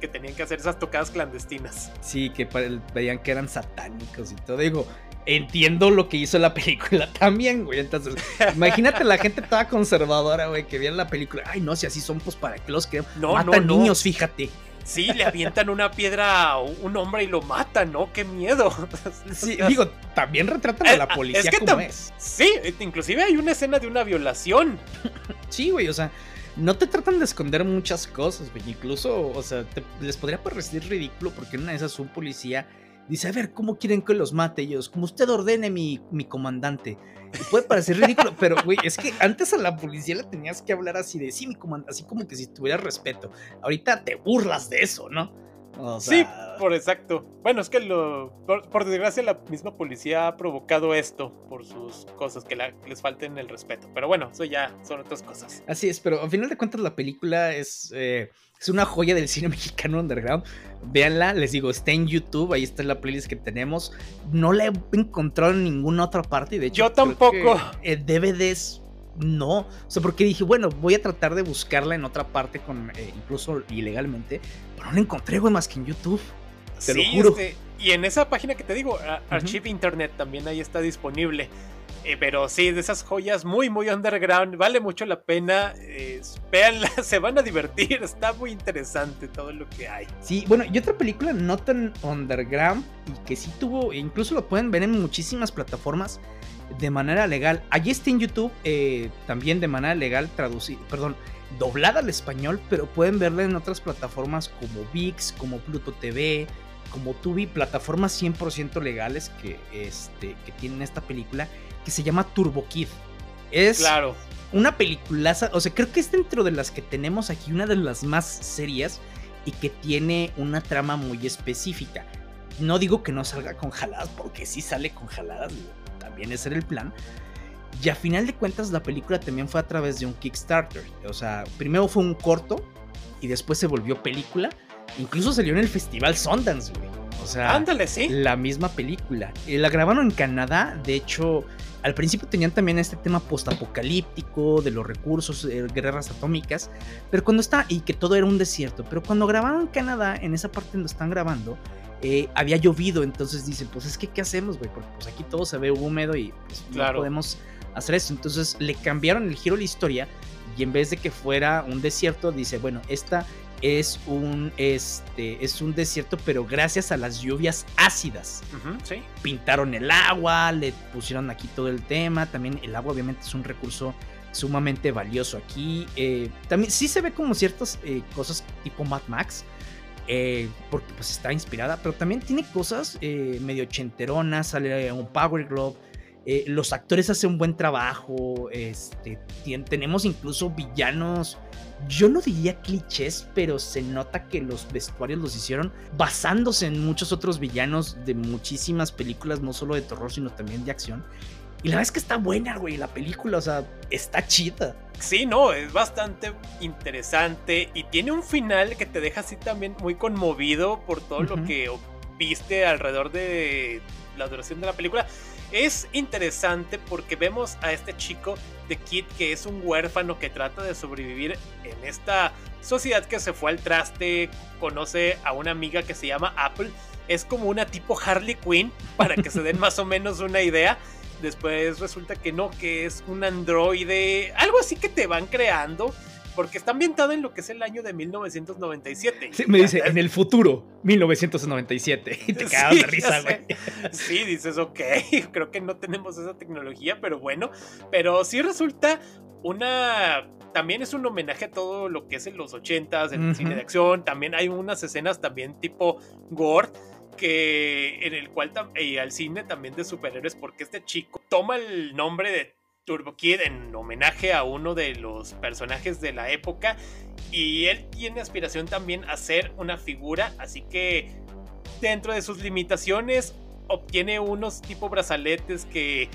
Que tenían que hacer esas tocadas clandestinas. Sí, que veían que eran satánicos y todo. Digo, entiendo lo que hizo la película también, güey. Entonces, imagínate la gente toda conservadora, güey, que vean la película. Ay, no, si así son, pues para que los que no, matan niños, fíjate. Sí, le avientan una piedra a un hombre y lo matan, ¿no? ¡Qué miedo! Sí, digo, también retratan a la policía es como es. Sí, inclusive hay una escena de una violación. sí, güey, o sea, no te tratan de esconder muchas cosas, güey. Incluso, o sea, les podría parecer ridículo porque una de esas un policía dice, a ver, ¿cómo quieren que los mate ellos? Como usted ordene, mi, mi comandante puede parecer ridículo, pero, güey, es que antes a la policía le tenías que hablar así de sí, mi comandante, así como que si tuvieras respeto. Ahorita te burlas de eso, ¿no? Sí, por exacto. Bueno, es que lo, por, desgracia la misma policía ha provocado esto por sus cosas, que les falten el respeto. Pero bueno, eso ya son otras cosas. Así es, pero al final de cuentas la película es... Eh, es una joya del cine mexicano underground. Véanla, les digo, está en YouTube, ahí está la playlist que tenemos. No la he encontrado en ninguna otra parte. De hecho, yo tampoco. DVDs no. O sea, porque dije, bueno, voy a tratar de buscarla en otra parte, con eh, incluso ilegalmente. Pero no la encontré, güey, más que en YouTube. Te lo juro. Este, y en esa página que te digo, Archive Internet, también ahí está disponible. Eh, pero sí, de esas joyas muy, muy underground. Vale mucho la pena. Eh, se van a divertir. Está muy interesante todo lo que hay. Sí, bueno, y otra película no tan underground y que sí tuvo, incluso lo pueden ver en muchísimas plataformas de manera legal. Allí está en YouTube eh, también de manera legal traducida, perdón, doblada al español, pero pueden verla en otras plataformas como VIX, como Pluto TV, como Tubi, plataformas 100% legales que, este, que tienen esta película que se llama Turbo Kid. Es claro. una peliculaza, o sea, creo que es dentro de las que tenemos aquí una de las más serias y que tiene una trama muy específica. No digo que no salga con jaladas, porque sí sale con jaladas, también ese era el plan. Y a final de cuentas la película también fue a través de un Kickstarter. O sea, primero fue un corto y después se volvió película. Incluso salió en el Festival Sundance, güey. O sea, Ándale, sí. la misma película. Eh, la grabaron en Canadá, de hecho, al principio tenían también este tema postapocalíptico de los recursos, eh, guerras atómicas, pero cuando está, y que todo era un desierto, pero cuando grabaron en Canadá, en esa parte donde están grabando, eh, había llovido, entonces dicen, pues es que, ¿qué hacemos, güey? Porque pues aquí todo se ve húmedo y pues Claro. no podemos hacer eso. Entonces le cambiaron el giro a la historia y en vez de que fuera un desierto, dice, bueno, esta es un, este, es un desierto, pero gracias a las lluvias ácidas. Sí. Pintaron el agua, le pusieron aquí todo el tema. También el agua obviamente es un recurso sumamente valioso aquí. Eh, también sí se ve como ciertas eh, cosas tipo Mad Max. eh, porque pues está inspirada, pero también tiene cosas medio ochenteronas, sale un Power Glove, eh, los actores hacen un buen trabajo, este, tenemos incluso villanos, yo no diría clichés, pero se nota que los vestuarios los hicieron basándose en muchos otros villanos de muchísimas películas, no solo de terror, sino también de acción. Y la verdad es que está buena, güey, la película, o sea, está chida. Sí, no, es bastante interesante y tiene un final que te deja así también muy conmovido por todo lo que viste alrededor de la duración de la película. Es interesante porque vemos a este chico de Kid que es un huérfano que trata de sobrevivir en esta sociedad que se fue al traste, conoce a una amiga que se llama Apple, es como una tipo Harley Quinn para que se den más o menos una idea. Después resulta que no, que es un androide, algo así que te van creando, porque está ambientado en lo que es el año de 1997. Sí, me dice, en el futuro, 1997. Y te Sí, de risa, güey. Sí, dices, ok, creo que no tenemos esa tecnología, pero bueno, pero sí resulta una... También es un homenaje a todo lo que es en los 80s, en el cine de acción, también hay unas escenas también tipo gore, que en el cual y al cine también de superhéroes porque este chico toma el nombre de Turbo Kid en homenaje a uno de los personajes de la época. Y él tiene aspiración también a ser una figura así que dentro de sus limitaciones obtiene unos tipo brazaletes que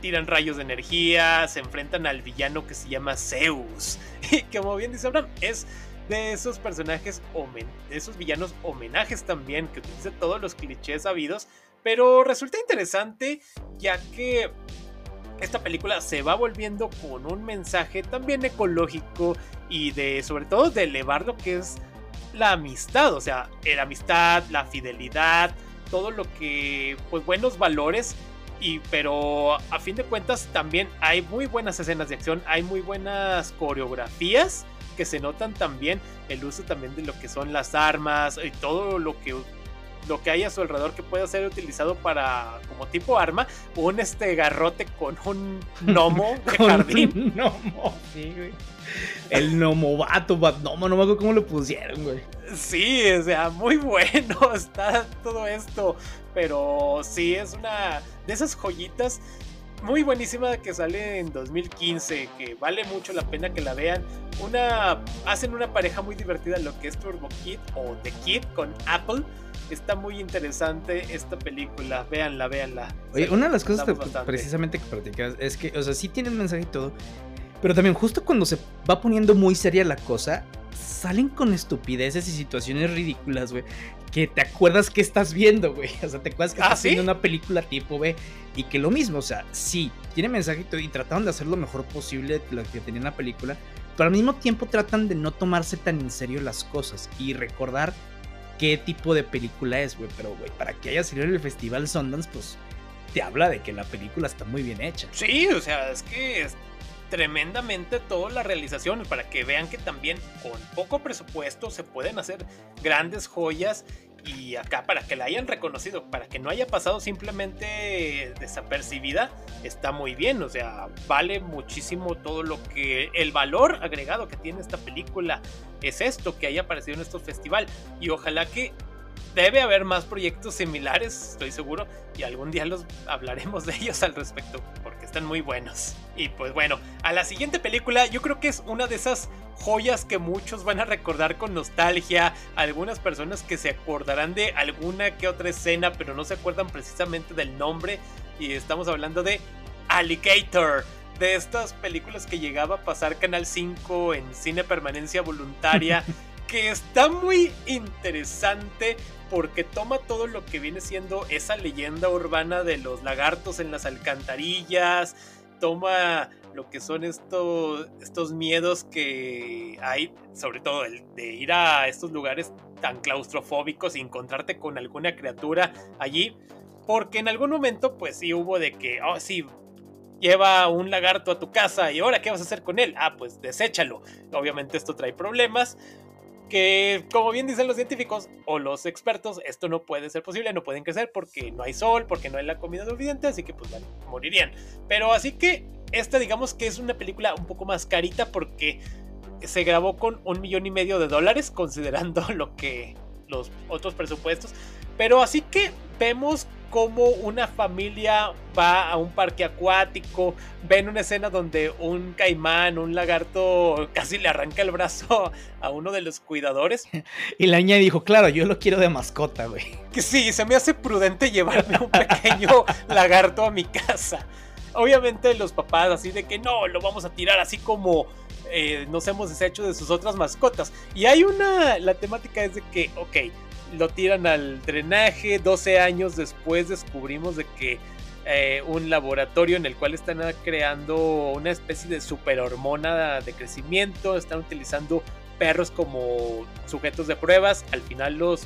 tiran rayos de energía se enfrentan al villano que se llama Zeus. Y como bien dice Abraham es de esos personajes, esos villanos homenajes también, que utiliza todos los clichés habidos, pero resulta interesante ya que esta película se va volviendo con un mensaje también ecológico y de, sobre todo, de elevar lo que es la amistad, o sea, la amistad, la fidelidad, todo lo que, pues, buenos valores. Y, pero a fin de cuentas también hay muy buenas escenas de acción, hay muy buenas coreografías que se notan también el uso también de lo que son las armas y todo lo que lo que hay a su alrededor que pueda ser utilizado para como tipo arma un este garrote con un gnomo de jardín un gnomo, sí, güey. El no, no me acuerdo cómo lo pusieron, güey. sí o sea muy bueno está todo esto pero sí es una de esas joyitas muy buenísima que sale en 2015, que vale mucho la pena que la vean. Una hacen una pareja muy divertida lo que es Turbo Kid o The Kid con Apple. Está muy interesante esta película, véanla, véanla. Oye, una de la las cosas que, precisamente que platicas es que, o sea, sí tiene un mensaje y todo, pero también justo cuando se va poniendo muy seria la cosa, salen con estupideces y situaciones ridículas, güey, que te acuerdas que estás viendo, güey. O sea, te acuerdas que ¿Ah, estás sí? viendo una película tipo B y que lo mismo, o sea, sí, tiene mensaje y todo, y trataron de hacer lo mejor posible lo que tenía en la película, pero al mismo tiempo tratan de no tomarse tan en serio las cosas y recordar qué tipo de película es, güey. Pero, güey, para que haya salido en el Festival Sundance, pues te habla de que la película está muy bien hecha. Sí, o sea, es que es tremendamente toda la realización para que vean que también con poco presupuesto se pueden hacer grandes joyas y acá para que la hayan reconocido, para que no haya pasado simplemente desapercibida, está muy bien, o sea, vale muchísimo todo lo que el valor agregado que tiene esta película. Es esto que haya aparecido en estos festival y ojalá que debe haber más proyectos similares, estoy seguro, y algún día los hablaremos de ellos al respecto, porque están muy buenos. Y pues bueno, a la siguiente película yo creo que es una de esas joyas que muchos van a recordar con nostalgia, algunas personas que se acordarán de alguna que otra escena, pero no se acuerdan precisamente del nombre, y estamos hablando de Alligator, de estas películas que llegaba a pasar Canal 5 en cine permanencia voluntaria, que está muy interesante porque toma todo lo que viene siendo esa leyenda urbana de los lagartos en las alcantarillas, toma lo que son estos, estos miedos que hay, sobre todo el de ir a estos lugares tan claustrofóbicos y encontrarte con alguna criatura allí, porque en algún momento pues sí hubo de que, oh sí, lleva un lagarto a tu casa y ahora qué vas a hacer con él? Ah, pues deséchalo. Obviamente esto trae problemas, que como bien dicen los científicos o los expertos, esto no puede ser posible, no pueden crecer porque no hay sol, porque no hay la comida suficiente, así que pues morirían. Pero así que esta digamos que es una película un poco más carita porque se grabó con un millón y medio de dólares considerando lo que los otros presupuestos. Pero así que vemos como una familia va a un parque acuático, ven una escena donde un caimán, un lagarto, casi le arranca el brazo a uno de los cuidadores. Y la niña dijo, claro, yo lo quiero de mascota, güey. Que sí, se me hace prudente llevarme un pequeño lagarto a mi casa. Obviamente los papás así de que no, lo vamos a tirar así como eh, nos hemos deshecho de sus otras mascotas. Y hay una, la temática es de que, ok, lo tiran al drenaje. 12 años después descubrimos de que eh, un laboratorio en el cual están creando una especie de superhormona de crecimiento. Están utilizando perros como sujetos de pruebas. Al final los,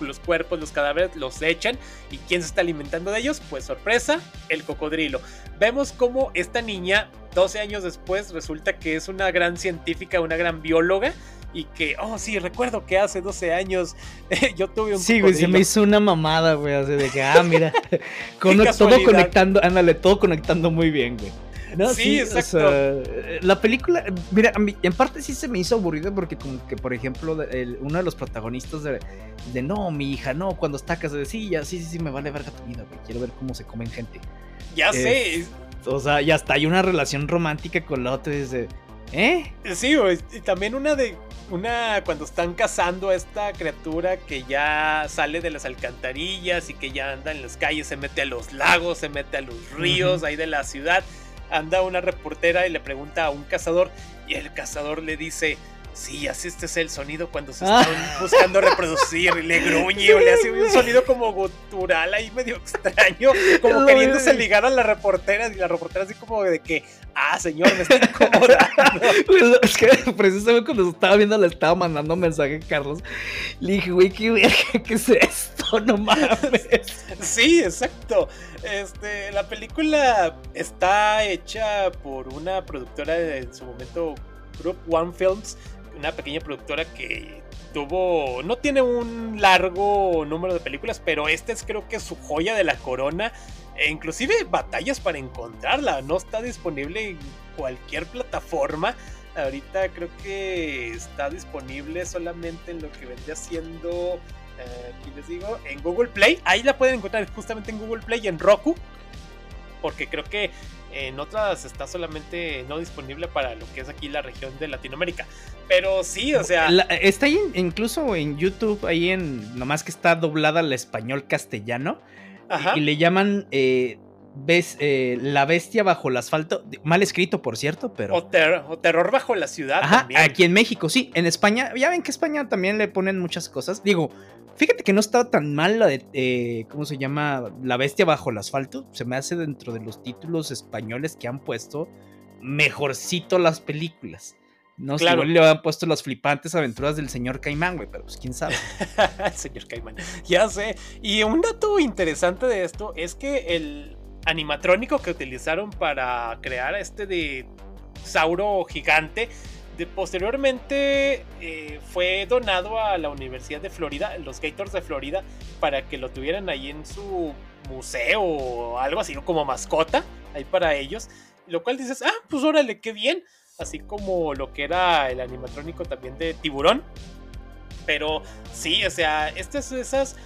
los cuerpos, los cadáveres los echan. ¿Y quién se está alimentando de ellos? Pues sorpresa, el cocodrilo. Vemos como esta niña, 12 años después, resulta que es una gran científica, una gran bióloga y que, oh, sí, recuerdo que hace 12 años yo tuve un. Sí, güey, se me hizo una mamada, güey, así de que, ah, mira, todo conectando, ándale, todo conectando muy bien, güey. No, sí, exacto. la película, mira, en parte sí se me hizo aburrida porque como que, por ejemplo, uno de los protagonistas de, de, no, mi hija, no, cuando está casa de sí, ya, sí, sí, sí, me vale verga tu vida, güey, quiero ver cómo se comen gente. Ya sé. O sea, ya hasta hay una relación romántica con la otra, desde, ¿eh? Sí, güey, y también una de una cuando están cazando a esta criatura que ya sale de las alcantarillas y que ya anda en las calles, se mete a los lagos, se mete a los ríos ahí de la ciudad. Anda una reportera y le pregunta a un cazador y el cazador le dice, Sí, así este es el sonido cuando se están buscando reproducir y le gruñe o le hace un sonido como gutural ahí medio extraño, como queriéndose ligar a la reportera y la reportera así como de que, ah, señor, me está incomodando. es que precisamente cuando estaba viendo le estaba mandando mensaje a Carlos, le dije, güey, ¿qué, ¿qué es esto? No mames. Sí, exacto. Este, la película está hecha por una productora de, en su momento Group One Films una pequeña productora que tuvo, no tiene un largo número de películas, pero esta es creo que su joya de la corona. E inclusive batallas para encontrarla, no está disponible en cualquier plataforma. Ahorita creo que está disponible solamente en lo que vendría siendo, eh, aquí les digo, en Google Play. Ahí la pueden encontrar justamente en Google Play y en Roku. Porque creo que en otras está solamente no disponible para lo que es aquí la región de Latinoamérica. Pero sí, o sea. está ahí incluso en YouTube, ahí en. Nomás que está doblada al español castellano. Y, le llaman. Eh, ves eh, La Bestia bajo el asfalto. Mal escrito, por cierto, pero. O, Terror bajo la ciudad. aquí en México, sí. En España, ya ven que España también le ponen muchas cosas. Digo, fíjate que no estaba tan mal la de. Eh, ¿Cómo se llama? La Bestia bajo el asfalto. Se me hace dentro de los títulos españoles que han puesto mejorcito las películas. No sé, igual le habían puesto las flipantes aventuras del señor Caimán, güey, pero pues quién sabe. señor Caimán, ya sé. Y un dato interesante de esto es que el animatrónico que utilizaron para crear este de Sauro gigante. De, posteriormente eh, fue donado a la Universidad de Florida, los Gators de Florida, para que lo tuvieran ahí en su museo o algo así, como mascota, ahí para ellos. Lo cual dices, ah, pues órale, qué bien. Así como lo que era el animatrónico también de Tiburón. Pero sí, o sea, estas esas.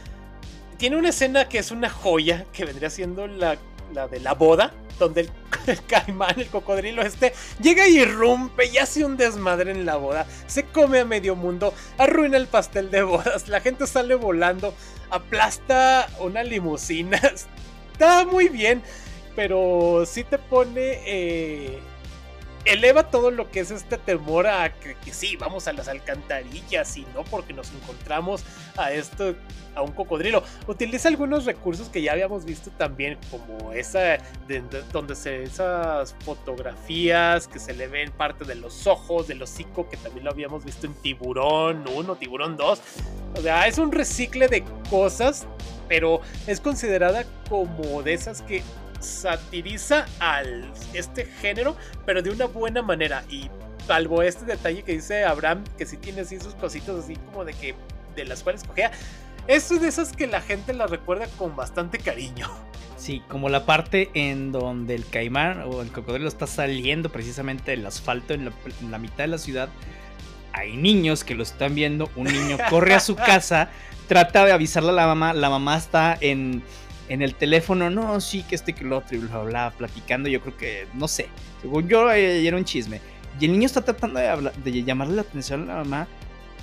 Tiene una escena que es una joya, que vendría siendo la la de la boda, donde el, caimán, el cocodrilo este, llega y irrumpe y hace un desmadre en la boda, se come a medio mundo, arruina el pastel de bodas, la gente sale volando, aplasta una limusina, está muy bien. pero sí te pone eh, eleva todo lo que es este temor a que, sí, vamos a las alcantarillas y no porque nos encontramos a esto, a un cocodrilo. Utiliza algunos recursos que ya habíamos visto también, como esa, donde se, esas fotografías que se le ven parte de los ojos, del hocico, que también lo habíamos visto en Tiburón 1, Tiburón 2. O sea, es un recicle de cosas, pero es considerada como de esas que satiriza al este género, pero de una buena manera. Y salvo este detalle que dice Abraham, que sí tiene así sus cositas así como de que de las cuales cogea. Es de esas que la gente la recuerda con bastante cariño. Sí, como la parte en donde el caimán o el cocodrilo está saliendo precisamente del asfalto en la, en la mitad de la ciudad. Hay niños que lo están viendo. Un niño corre a su casa, trata de avisarle a la mamá. La mamá está en en el teléfono, no, sí, que este que lo otro, y bla, bla, platicando. Yo creo que, no sé, según yo, era un chisme. Y el niño está tratando de, llamarle la atención a la mamá.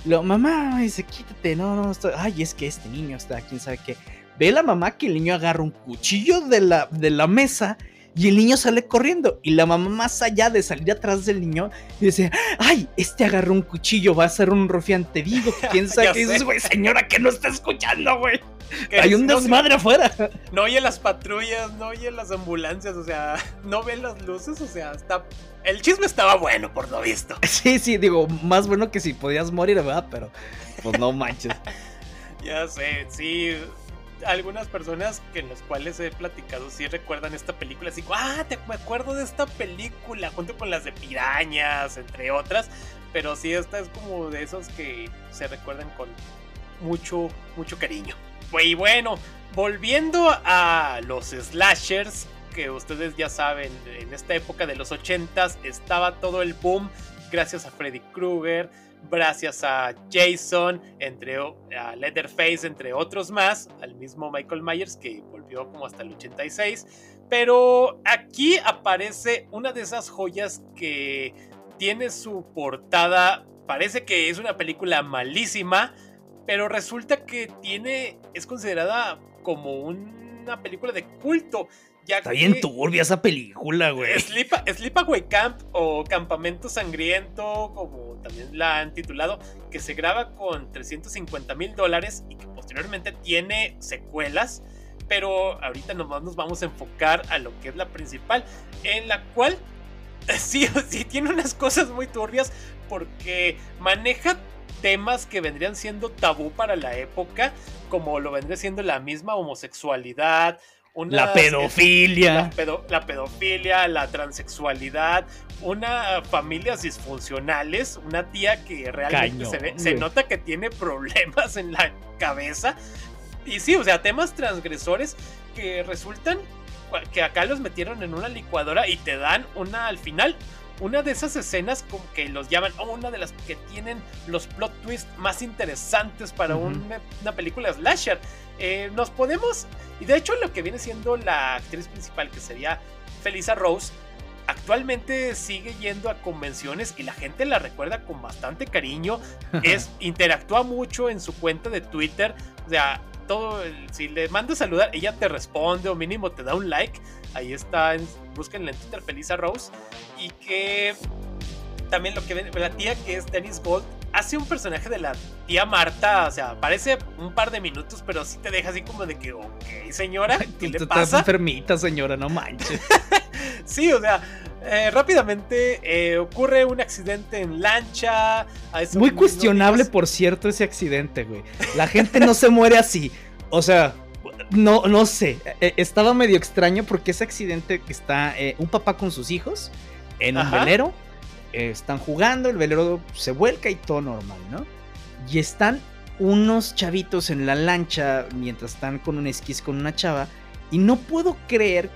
Lo, mamá, dice, quítate, no, no, estoy... ay, es que este niño está, quién sabe qué. Ve la mamá que el niño agarra un cuchillo de la, de la mesa y el niño sale corriendo. Y la mamá, más allá de salir atrás del niño, dice: Ay, este agarró un cuchillo, va a ser un rufián. Te digo, quién sabe qué dices, güey, señora, que no está escuchando, güey. Hay un desmadre afuera. No oye las patrullas, no oye las ambulancias, o sea, no ve las luces, o sea, está. El chisme estaba bueno, por lo visto. Sí, sí, digo, más bueno que si podías morir, ¿verdad? Pero, pues no manches. ya sé, sí algunas personas que en las cuales he platicado sí recuerdan esta película, así, ah, me acuerdo de esta película, junto con las de pirañas, entre otras, pero sí, esta es como de esos que se recuerdan con mucho, mucho cariño. Y bueno, volviendo a los slashers, que ustedes ya saben, en esta época de los 80s estaba todo el boom gracias a Freddy Krueger, gracias a Jason, entre a Leatherface, entre otros más, al mismo Michael Myers que volvió como hasta el 86. Pero aquí aparece una de esas joyas que tiene su portada, parece que es una película malísima, pero resulta que tiene, es considerada como una película de culto. Está bien turbia esa película, güey. Sleepaway Camp o Campamento Sangriento, como también la han titulado, que se graba con 350 mil dólares y que posteriormente tiene secuelas. Pero ahorita nomás nos vamos a enfocar a lo que es la principal, en la cual sí, sí tiene unas cosas muy turbias porque maneja temas que vendrían siendo tabú para la época, como lo vendría siendo la misma homosexualidad, la pedofilia. La, pedofilia, la transexualidad, una familias disfuncionales, una tía que realmente se, nota que tiene problemas en la cabeza. Y sí, o sea, temas transgresores que resultan que acá los metieron en una licuadora y te dan una al final una de esas escenas como que los llaman, o una de las que tienen los plot twists más interesantes para una, película slasher. Eh, nos podemos, y de hecho lo que viene siendo la actriz principal, que sería Felisa Rose, actualmente sigue yendo a convenciones y la gente la recuerda con bastante cariño. es, interactúa mucho en su cuenta de Twitter. O sea, todo, si le mandas saludar, ella te responde o mínimo te da un like. Ahí está, búsquenla en Twitter, Felisa Rose. Y que también lo que ven, la tía que es Dennis Gold hace un personaje de la tía Marta, o sea, aparece un par de minutos, pero sí te deja así como de que, ok, señora, ¿qué le pasa? Estás enfermita, señora, no manches. sí, o sea, eh, rápidamente eh, ocurre un accidente en lancha. Muy cuestionable, por cierto, ese accidente, güey. La gente no se muere así. O sea, no, no sé. Eh, estaba medio extraño porque ese accidente que está un papá con sus hijos en un velero. Están jugando, el velero se vuelca y todo normal, ¿no? Y están unos chavitos en la lancha mientras están con un esquís con una chava. Y no puedo creer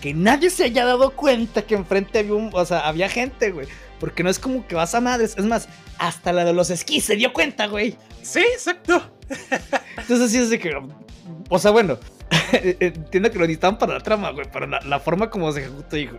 que nadie se haya dado cuenta que enfrente había, un, o sea, había gente, güey. Porque no es como que vas a madres. Es más, hasta la de los esquís se dio cuenta, güey. Sí, exacto. Entonces sí es de que. O sea, bueno. Entiendo que lo necesitaban para la trama, güey. Para la, forma como se ejecutó, y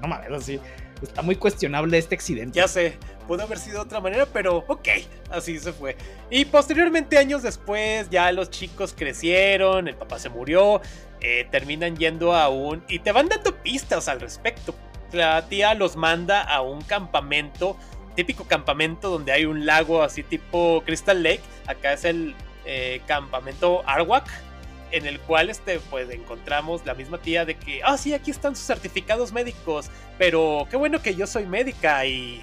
no mames, así. Está muy cuestionable este accidente. Ya sé, pudo haber sido de otra manera, pero ok, así se fue. Y posteriormente, años después, ya los chicos crecieron, el papá se murió, eh, terminan yendo a un... Y te van dando pistas al respecto. La tía los manda a un campamento, típico campamento donde hay un lago así tipo Crystal Lake. Acá es el eh, campamento Arwak en el cual este, pues encontramos la misma tía de que, ah, sí, aquí están sus certificados médicos, pero qué bueno que yo soy médica y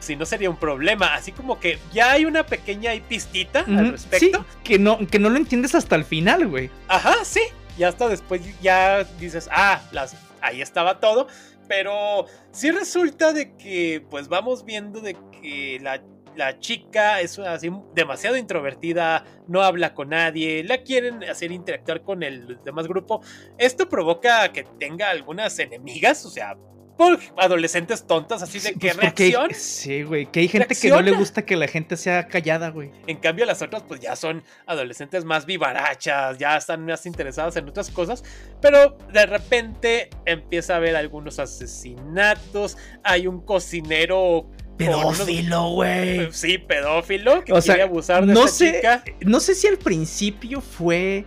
si no sería un problema, así como que ya hay una pequeña pistita al respecto. Sí, que no, que no lo entiendes hasta el final, güey. Ajá, sí, y hasta después ya dices, ah, las, ahí estaba todo, pero sí resulta de que pues vamos viendo de que la la chica es así demasiado introvertida, no habla con nadie, la quieren hacer interactuar con el demás grupo. Esto provoca que tenga algunas enemigas, o sea, por adolescentes tontas, así de que pues reacción. sí, güey, que hay gente que no le gusta que la gente sea callada, güey. En cambio, las otras, pues ya son adolescentes más vivarachas, ya están más interesadas en otras cosas, pero de repente empieza a haber algunos asesinatos, hay un cocinero Pedófilo, güey. Sí, pedófilo que quiere abusar de no sé, chica. No sé si al principio fue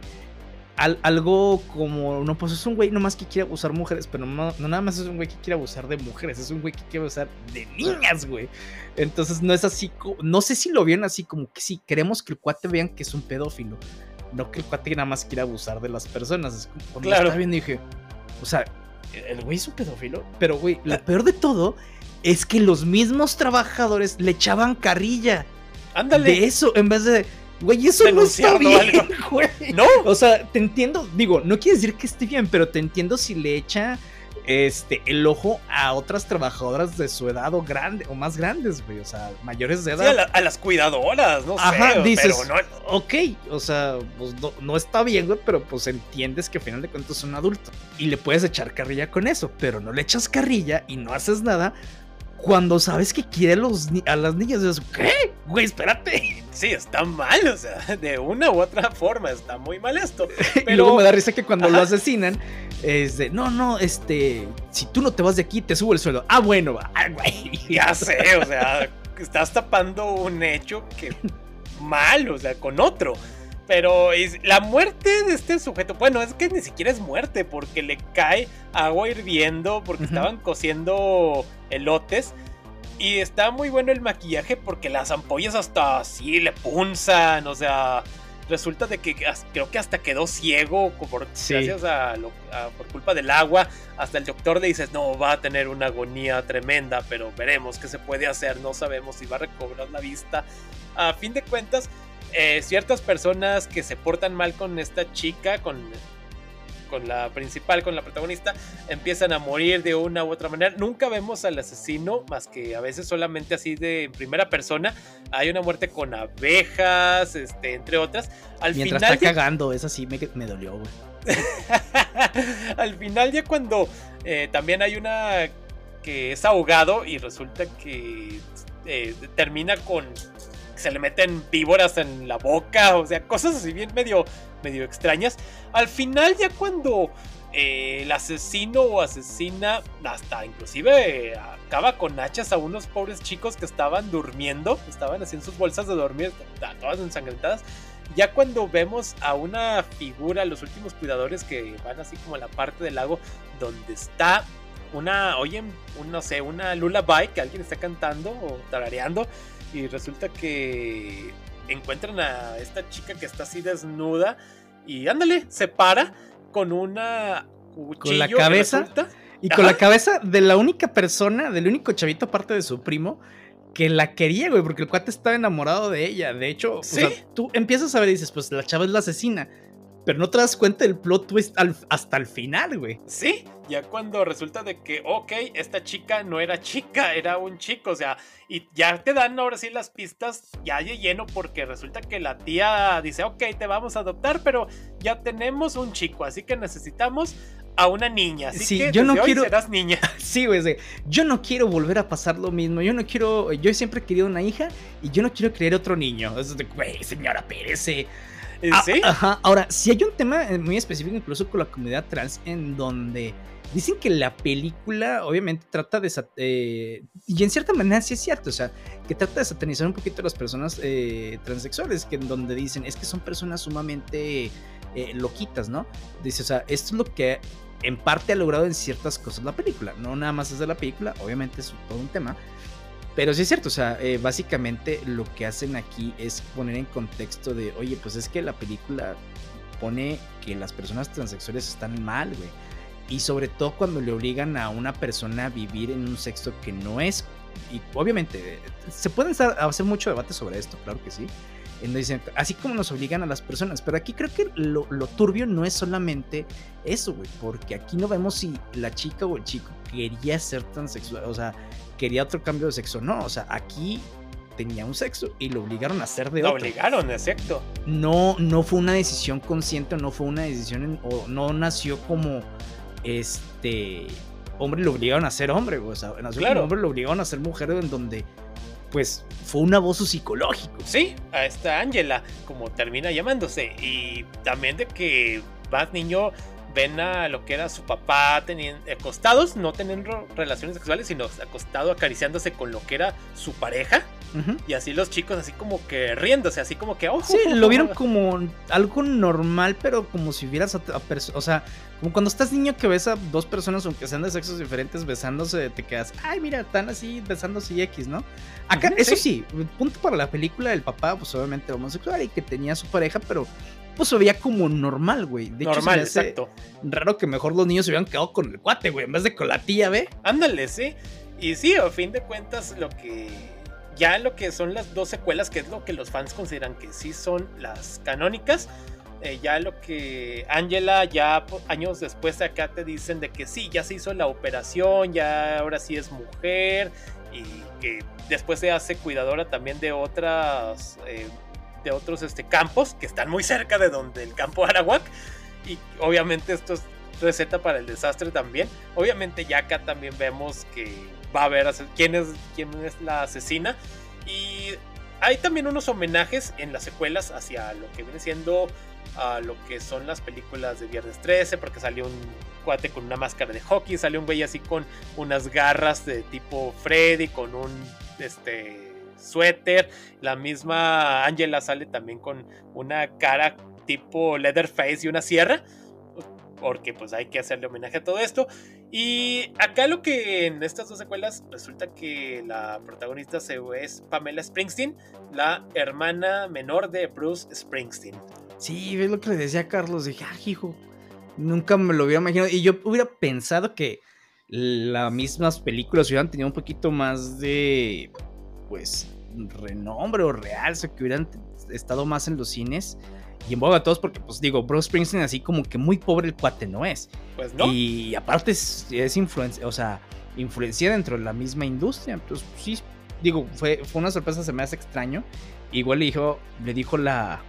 algo como. No, pues es un güey nomás que quiere abusar mujeres, pero no, nada más es un güey que quiere abusar de mujeres, es un güey que quiere abusar de niñas, güey. Entonces no es así. No sé si lo vieron así como que sí, queremos que el cuate vean que es un pedófilo. No que el cuate nada más quiere abusar de las personas. Es como claro. estaba viendo dije, o sea, el güey es un pedófilo, pero güey, lo peor de todo es que los mismos trabajadores le echaban carrilla. Ándale. De eso, en vez de. Güey, eso no está bien, güey. No. O sea, te entiendo. Digo, no quiere decir que esté bien, pero te entiendo si le echa este, el ojo a otras trabajadoras de su edad o grande, o más grandes, güey. O sea, mayores de edad. Sí, a, las cuidadoras, no Ajá, dices, pero no... ok, o sea, pues no, no, está bien, güey, pero pues entiendes que al final de cuentas es un adulto. Y le puedes echar carrilla con eso, pero no le echas carrilla y no haces nada cuando sabes que quiere los, a las niñas, dices, ¿qué? Güey, espérate. Sí, está mal, o sea, de una u otra forma, está muy mal esto. Pero... y luego me da risa que cuando lo asesinan, es de, no, no, este, si tú no te vas de aquí, te subo el suelo. Ah, bueno, ah, güey. Ya sé, o sea, estás tapando un hecho que mal, o sea, con otro. Pero la muerte de este sujeto, bueno, es que ni siquiera es muerte, porque le cae agua hirviendo, porque estaban cociendo elotes. Y está muy bueno el maquillaje porque las ampollas hasta así le punzan, o sea, resulta de que creo que hasta quedó ciego por, gracias a, por culpa del agua. Hasta el doctor le dice, no, va a tener una agonía tremenda, pero veremos qué se puede hacer, no sabemos si va a recobrar la vista. A fin de cuentas, eh, ciertas personas que se portan mal con esta chica, con, con la principal, con la protagonista, empiezan a morir de una u otra manera. Nunca vemos al asesino, más que a veces solamente así de primera persona. Hay una muerte con abejas, este, entre otras. Al Mientras está cagando, esa sí me, me dolió, güey. Al final ya cuando eh, también hay una que es ahogado y resulta que eh, termina con se le meten víboras en la boca, o sea, cosas así bien medio, medio extrañas. Al final ya cuando eh, el asesino o asesina hasta inclusive acaba con hachas a unos pobres chicos que estaban durmiendo, estaban haciendo sus bolsas de dormir, todas ensangrentadas. Ya cuando vemos a una figura, los últimos cuidadores que van así como a la parte del lago donde está una, oyen, un, no sé, una lullaby que alguien está cantando o tarareando y resulta que encuentran a esta chica que está así desnuda y ándale, se para con una con la cabeza y con la cabeza de la única persona, del único chavito aparte de su primo que la quería, güey, porque el cuate estaba enamorado de ella. De hecho, tú empiezas a ver y dices, pues la chava es la asesina pero no te das cuenta del plot twist hasta el final, güey. Sí, ya cuando resulta de que, ok, esta chica no era chica, era un chico, o sea, y ya te dan ahora sí las pistas ya de lleno porque resulta que la tía dice, ok, te vamos a adoptar, pero ya tenemos un chico, así que necesitamos a una niña. Así sí, que yo no quiero. Serás niña. Sí, güey. Yo no quiero volver a pasar lo mismo. Yo no quiero. Yo siempre he querido una hija y yo no quiero creer otro niño. Es de, güey, señora, Pérez. ¿Sí? Ajá. Ahora, si hay un tema eh, muy específico incluso con la comunidad trans en donde dicen que la película obviamente trata de... Eh, y en cierta manera sí es cierto, o sea, que trata de satanizar un poquito a las personas eh, transexuales, que en donde dicen es que son personas sumamente eh, loquitas, ¿no? Dice, o sea, esto es lo que en parte ha logrado en ciertas cosas la película, no nada más es de la película, obviamente es todo un tema, pero sí es cierto, o sea, eh, básicamente lo que hacen aquí es poner en contexto de, oye, pues es que la película pone que las personas transexuales están mal, güey. Y sobre todo cuando le obligan a una persona a vivir en un sexo que no es. Y obviamente, se pueden hacer mucho debate sobre esto, claro que sí. Dicen, así como nos obligan a las personas. Pero aquí creo que lo, lo turbio no es solamente eso, güey. Porque aquí no vemos si la chica o el chico quería ser transexual. O sea, quería otro cambio de sexo. No, o sea, aquí tenía un sexo y lo obligaron a hacer de lo otro. Lo obligaron, exacto. No, no fue una decisión consciente, no fue una decisión, o no nació como este hombre lo obligaron a ser hombre, o sea, nació claro. como hombre lo obligaron a ser mujer en donde pues fue un abuso psicológico. Sí, a esta Angela, como termina llamándose, y también de que más niño ven a lo que era su papá teniendo, acostados, no teniendo relaciones sexuales, sino acostado acariciándose con lo que era su pareja. Uh -huh. Y así los chicos así como que riéndose, así como que... Oh, sí, lo vieron como algo normal, pero como si hubieras... A, a o sea, como cuando estás niño que ves a dos personas, aunque sean de sexos diferentes, besándose, te quedas, ay, mira, están así besándose y X, ¿no? Acá, uh -huh, eso sí. sí, punto para la película, el papá, pues obviamente homosexual y que tenía su pareja, pero pues se veía como normal, güey. De normal, hecho, se exacto. Raro que mejor los niños se hubieran quedado con el cuate, güey, en vez de con la tía, ¿ve? Ándale, sí. Y sí, a fin de cuentas, lo que. Ya lo que son las dos secuelas, que es lo que los fans consideran que sí son las canónicas. Eh, ya lo que Angela, ya años después de acá te dicen de que sí, ya se hizo la operación, ya ahora sí es mujer. Y que después se hace cuidadora también de otras. Eh, de otros este, campos que están muy cerca de donde el campo Arawak. Y obviamente esto es receta para el desastre también. Obviamente ya acá también vemos que va a haber quién es, quién es la asesina. Y hay también unos homenajes en las secuelas hacia lo que viene siendo a lo que son las películas de Viernes 13, porque salió un cuate con una máscara de hockey, salió un güey así con unas garras de tipo Freddy, con un este suéter. La misma Angela sale también con una cara tipo Leatherface y una sierra. Porque pues hay que hacerle homenaje a todo esto. Y acá lo que en estas dos secuelas resulta que la protagonista se es Pamela Springsteen, la hermana menor de Bruce Springsteen. Sí, ves lo que le decía a Carlos. Dije, ah, hijo, nunca me lo hubiera imaginado. Y yo hubiera pensado que las mismas películas hubieran tenido un poquito más de pues renombre o realce que hubieran estado más en los cines y en boga a todos porque pues digo Bruce Springsteen así como que muy pobre el cuate no es. Pues no. Y aparte es, es influencia o sea influencia dentro de la misma industria. Entonces sí digo fue, fue una sorpresa se me hace extraño. Igual le dijo le dijo la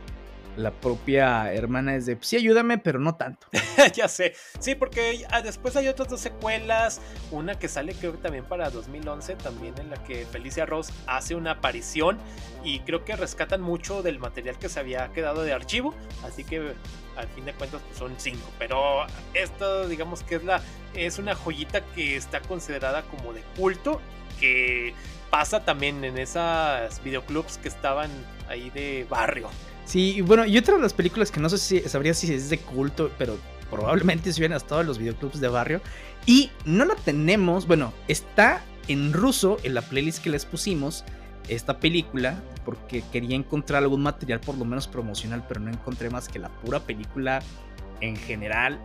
la propia hermana es de, sí, ayúdame, pero no tanto. ya sé, sí, porque después hay otras dos secuelas, una que sale creo que también para 2011, también en la que Felicia Ross hace una aparición y creo que rescatan mucho del material que se había quedado de archivo, así que al fin de cuentas pues son cinco, pero esto digamos que es, la, es una joyita que está considerada como de culto, que pasa también en esas videoclubs que estaban ahí de barrio. Sí, bueno, y otra de las películas que no sé si sabría si es de culto, pero probablemente se hubieran estado en los videoclubs de barrio. Y no la tenemos, bueno, está en ruso en la playlist que les pusimos, esta película, porque quería encontrar algún material por lo menos promocional, pero no encontré más que la pura película en general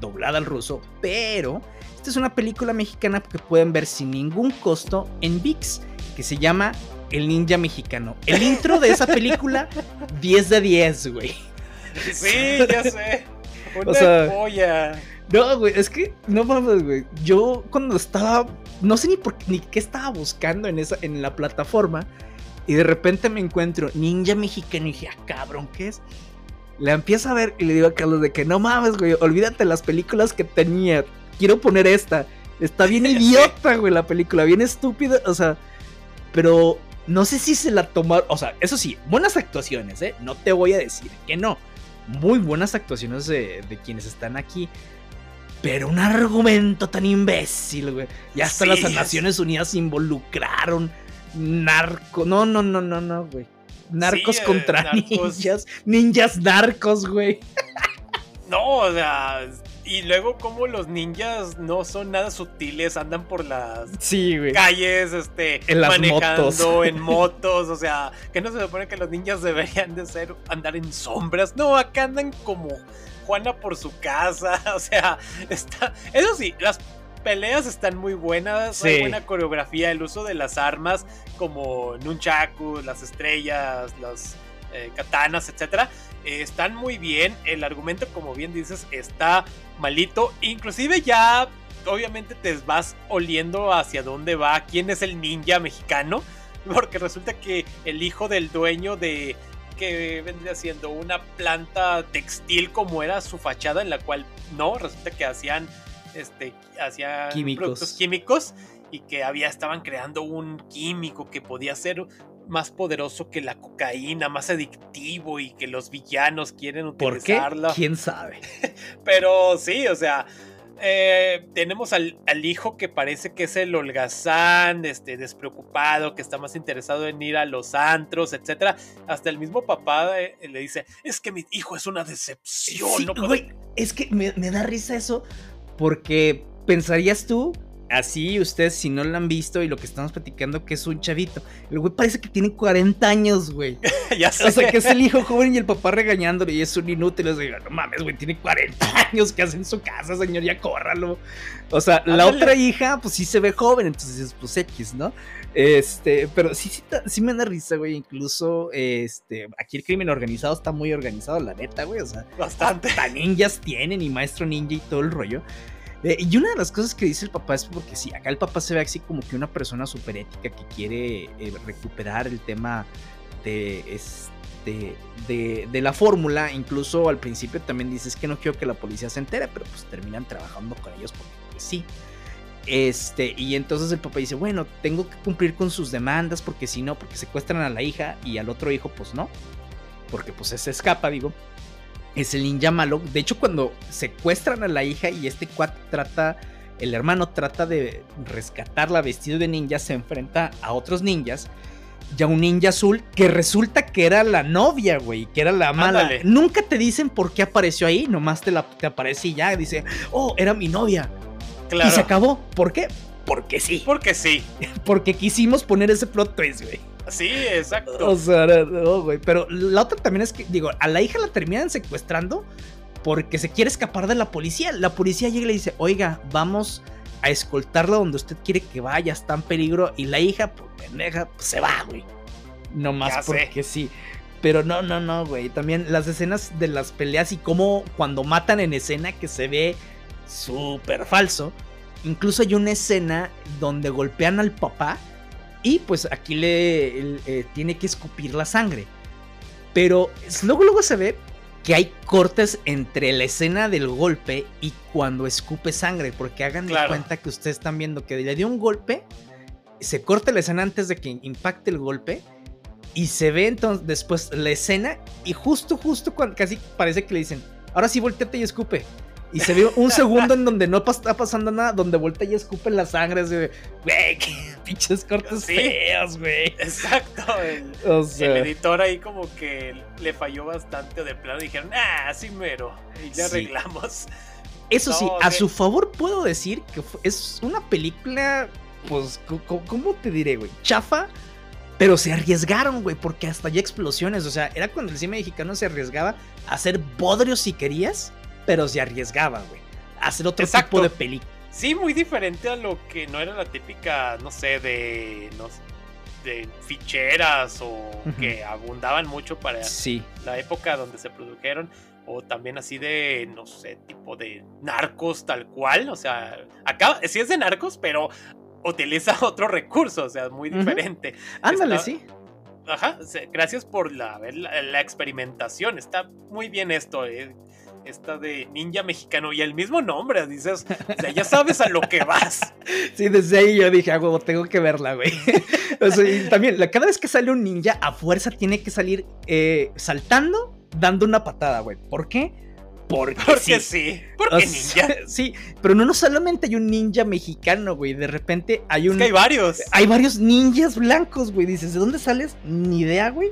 doblada al ruso. Pero esta es una película mexicana que pueden ver sin ningún costo en VIX, que se llama el ninja mexicano. El intro de esa película, 10 de 10, güey. Sí, ya sé. Una o sea, polla. No, güey, es que no mames, güey. Yo cuando estaba, no sé ni por ni qué estaba buscando en esa en la plataforma y de repente me encuentro Ninja Mexicano y dije, ah, cabrón, ¿qué es? La empiezo a ver y le digo a Carlos de que no mames, güey, olvídate las películas que tenía. Quiero poner esta. Está bien idiota, güey, la película, bien estúpida, o sea, pero no sé si se la tomaron, o sea, eso sí, buenas actuaciones, ¿eh? No te voy a decir que no, muy buenas actuaciones de, quienes están aquí. Pero un argumento tan imbécil, güey. Y hasta las Naciones Unidas involucraron narco. No, no, no, no, no, güey. Narcos eh, contra ninjas. Ninjas narcos, güey. No, o sea, y luego como los ninjas no son nada sutiles, andan por las calles, este, en manejando en motos, o sea, que no se supone que los ninjas deberían de ser andar en sombras, no, acá andan como Juana por su casa, o sea, está, eso sí, las peleas están muy buenas, hay buena coreografía, el uso de las armas como nunchaku, las estrellas, las eh, katanas, etcétera, eh, están muy bien. El argumento, como bien dices, está malito. Inclusive ya, obviamente, te vas oliendo hacia dónde va, quién es el ninja mexicano. Porque resulta que el hijo del dueño de que vendría siendo una planta textil como era su fachada en la cual no, resulta que hacían este hacían productos químicos y que había estaban creando un químico que podía ser más poderoso que la cocaína, más adictivo y que los villanos quieren utilizarlo. ¿Por ¿Quién sabe? Pero sí, o sea, eh, tenemos al, hijo que parece que es el holgazán, este, despreocupado, que está más interesado en ir a los antros, etc. Hasta el mismo papá eh, le dice, es que mi hijo es una decepción. no es que me, me da risa eso porque pensarías tú así ustedes si no lo han visto y lo que estamos platicando que es un chavito, el güey parece que tiene 40 años, güey. ya sé. O sea, que es el hijo joven y el papá regañándole y es un inútil. Les digo, no mames, güey, tiene 40 años, ¿qué hace en su casa, señor? Ya córralo. O sea, la otra hija, pues sí se ve joven, entonces pues X, ¿no? Este, pero sí, sí, sí me da risa, güey. Incluso, este, aquí el crimen organizado está muy organizado, la neta, güey. O sea, bastante. Hasta ninjas tienen y maestro ninja y todo el rollo. Y una de las cosas que dice el papá es porque sí, acá el papá se ve así como que una persona súper ética que quiere eh, recuperar el tema de, este, de, la fórmula. Incluso al principio también dices que no quiero que la policía se entere, pero pues terminan trabajando con ellos porque pues, sí. Este, y entonces el papá dice, bueno, tengo que cumplir con sus demandas porque si no, porque secuestran a la hija y al otro hijo pues no, porque pues se escapa, digo es el ninja malo. De hecho, cuando secuestran a la hija y este cuat trata, el hermano trata de rescatarla vestido de ninja, se enfrenta a otros ninjas. Ya un ninja azul que resulta que era la novia, güey, que era la mala. Nunca te dicen por qué apareció ahí, nomás te, la, te aparece y ya. Dice, oh, era mi novia. Y se acabó. ¿Por qué? Porque sí. Porque sí. Porque quisimos poner ese plot twist, güey. Sí, exacto. O sea, no, güey. Pero la otra también es que, digo, a la hija la terminan secuestrando porque se quiere escapar de la policía. La policía llega y le dice, oiga, vamos a escoltarla donde usted quiere que vaya, está en peligro. Y la hija, pues pendeja, pues, se va, güey. No más porque sí. Pero no, no, no, güey. También las escenas de las peleas y cómo cuando matan en escena que se ve súper falso. Incluso hay una escena donde golpean al papá y pues aquí le eh, tiene que escupir la sangre. Pero luego, luego se ve que hay cortes entre la escena del golpe y cuando escupe sangre. Porque hagan de cuenta que ustedes están viendo que le dio un golpe, se corta la escena antes de que impacte el golpe. Y se ve entonces después la escena y justo, justo cuando casi parece que le dicen, ahora sí volteate y escupe. Y se ve un segundo en donde no está pasando nada, donde vuelta y escupe la sangre. Así de, güey, qué pinches cortes feos, güey. Exacto. El, editor ahí como que le falló bastante de plano. Dijeron, ah, sí mero. Y ya arreglamos. Eso sí, a su favor puedo decir que es una película, pues, ¿cómo te diré, güey? Chafa. Pero se arriesgaron, güey, porque hasta hay explosiones. O sea, era cuando el cine mexicano se arriesgaba a hacer bodrios si querías pero se arriesgaba, güey, a hacer otro tipo de película. Sí, muy diferente a lo que no era la típica, no sé, de, de ficheras o que abundaban mucho para la época donde se produjeron. O también así de, no sé, tipo de narcos tal cual. O sea, acá sí es de narcos, pero utiliza otro recurso, o sea, muy diferente. Ándale, sí. Ajá, gracias por la, la, experimentación. Está muy bien esto. Eh esta de ninja mexicano y el mismo nombre, dices, o sea, ya sabes a lo que vas. Sí, desde ahí yo dije, ah, huevo, tengo que verla, güey. O sea, y también, cada vez que sale un ninja, a fuerza tiene que salir eh, saltando dando una patada, güey. ¿Por qué? Porque, Porque sí. sí. Porque ninja. sí, pero no, no solamente hay un ninja mexicano, güey. De repente hay un. Es que hay varios. Hay varios ninjas blancos, güey. Dices, ¿de dónde sales? Ni idea, güey.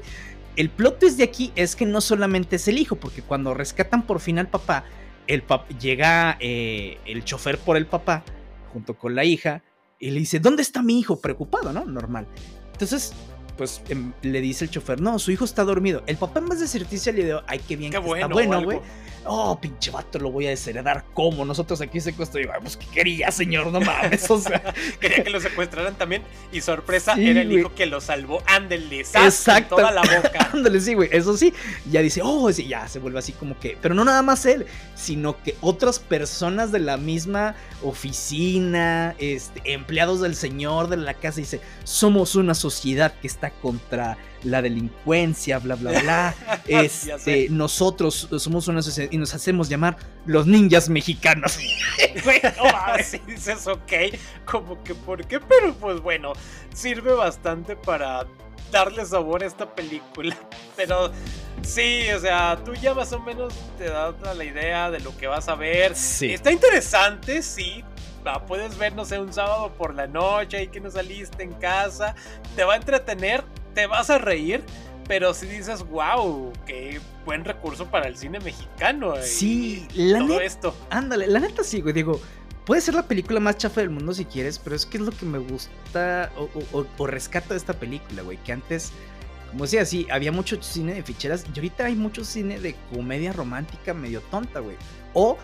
El plot twist de aquí es que no solamente es el hijo, porque cuando rescatan por fin al papá, el pap llega eh, el chofer por el papá, junto con la hija, y le dice, ¿dónde está mi hijo? Preocupado, ¿no? Normal. Entonces, pues em, le dice el chofer, no, su hijo está dormido. El papá en vez de sentirse le dio, ay, qué bien, Qué que bueno. está bueno, güey. Oh, pinche vato, lo voy a desheredar. ¿Cómo? Nosotros aquí secuestro. Y pues, ¿qué quería, señor? No mames. O sea, Quería que lo secuestraran también. Y sorpresa, Sí, era el hijo que lo salvó. Ándele. Exacto. Toda la boca. Ándale, sí, güey. Eso sí, ya dice, oh, sí, ya se vuelve así como que. Pero no nada más él, sino que otras personas de la misma oficina, este, empleados del señor de la casa, dice, somos una sociedad que está contra la delincuencia, bla, bla, bla. Este, nosotros somos una sociedad y nos hacemos llamar los ninjas mexicanos. No. Así dices, ok, como que por qué, pero pues bueno, sirve bastante para darle sabor a esta película. Pero sí, o sea, tú ya más o menos te das la idea de lo que vas a ver. Sí. Está interesante, sí. La puedes ver, no sé, un sábado por la noche y que no saliste en casa. Te va a entretener, te vas a reír. Pero si dices, wow, qué buen recurso para el cine mexicano. y Sí, la todo esto. Ándale, la neta sí, güey. Digo, puede ser la película más chafa del mundo si quieres, pero es que es lo que me gusta o, o- o- o rescato de esta película, güey. Que antes, como decía, sí, había mucho cine de ficheras y ahorita hay mucho cine de comedia romántica medio tonta, güey. O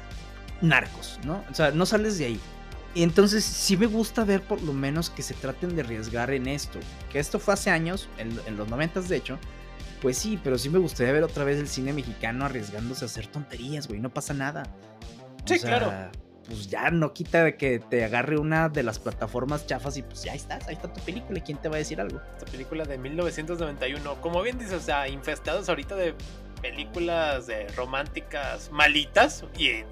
narcos, ¿no? O sea, no sales de ahí. Y entonces sí me gusta ver por lo menos que se traten de arriesgar en esto. Que esto fue hace años, en, en los noventas de hecho. Pues sí, pero sí me gustaría ver otra vez el cine mexicano arriesgándose a hacer tonterías, güey. No pasa nada. O Sí, sea, claro. Pues ya no quita de que te agarre una de las plataformas chafas y pues ya estás, ahí está tu película. ¿y ¿Quién te va a decir algo? Esta película de 1991. Como bien dices, o sea, infestados ahorita de películas de románticas malitas. Y eh,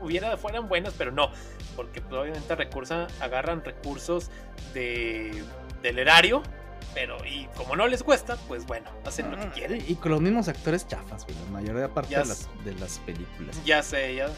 hubiera, fueran buenas, pero no. Porque pues, obviamente recursan, agarran recursos de, del erario. Pero, y como no les cuesta, pues bueno, hacen lo que quieren. Y con los mismos actores chafas, güey. La mayoría parte de las, de las películas. Ya sé, ya.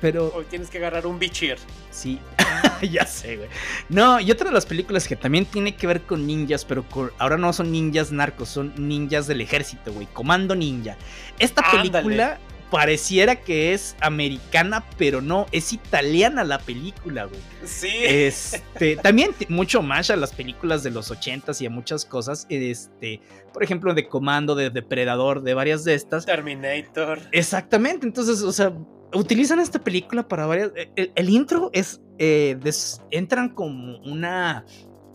Pero Hoy tienes que agarrar un bichir. Sí, ya sé, güey. No, y otra de las películas que también tiene que ver con ninjas, pero con- ahora no son ninjas narcos, son ninjas del ejército, güey. Comando Ninja. Esta Ándale. película pareciera que es americana, pero no, es italiana la película, güey. Sí. Este, también mucho más a las películas de los ochentas y a muchas cosas. Este, por ejemplo, de Comando, de Depredador, de varias de estas. Terminator. Exactamente, entonces, o sea, utilizan esta película para varias... El, el intro es... eh, des- entran como una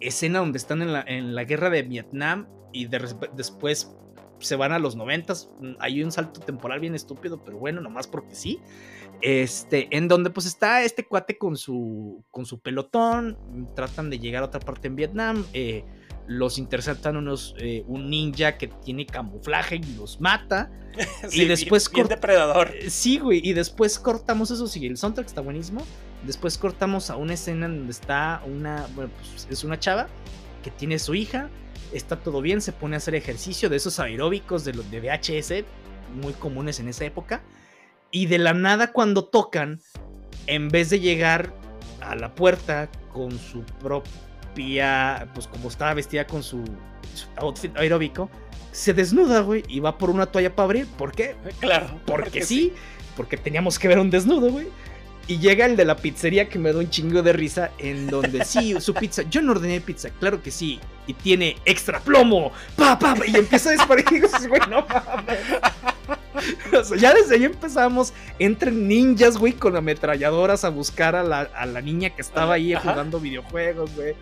escena donde están en la, en la guerra de Vietnam y de después se van a los noventas. Hay un salto temporal bien estúpido, pero bueno, nomás porque sí. Este, en donde pues está este cuate con su, con su pelotón, tratan de llegar a otra parte en Vietnam, eh, los interceptan unos, eh, un ninja que tiene camuflaje y los mata. Sí, después bien, depredador. Eh, Sí, güey, y después cortamos eso, sí, el soundtrack está buenísimo. Después cortamos a una escena donde está una, bueno, pues es una chava que tiene su hija, está todo bien, se pone a hacer ejercicio de esos aeróbicos de los de VHS, muy comunes en esa época. Y de la nada cuando tocan, en vez de llegar a la puerta con su propia, pues como estaba vestida con su, su outfit aeróbico, se desnuda, güey, y va por una toalla para abrir. ¿Por qué? Claro. Porque sí, porque teníamos que ver un desnudo, güey. Y llega el de la pizzería que me da un chingo de risa, en donde sí, su pizza, yo no ordené pizza, claro que sí, y tiene extra plomo, pa, pa, pa, y empieza a disparar, y dices, güey, no mames. O sea, ya desde ahí empezamos entre ninjas, güey, con ametralladoras a buscar a la, a la niña que estaba ahí Ajá. jugando videojuegos, güey.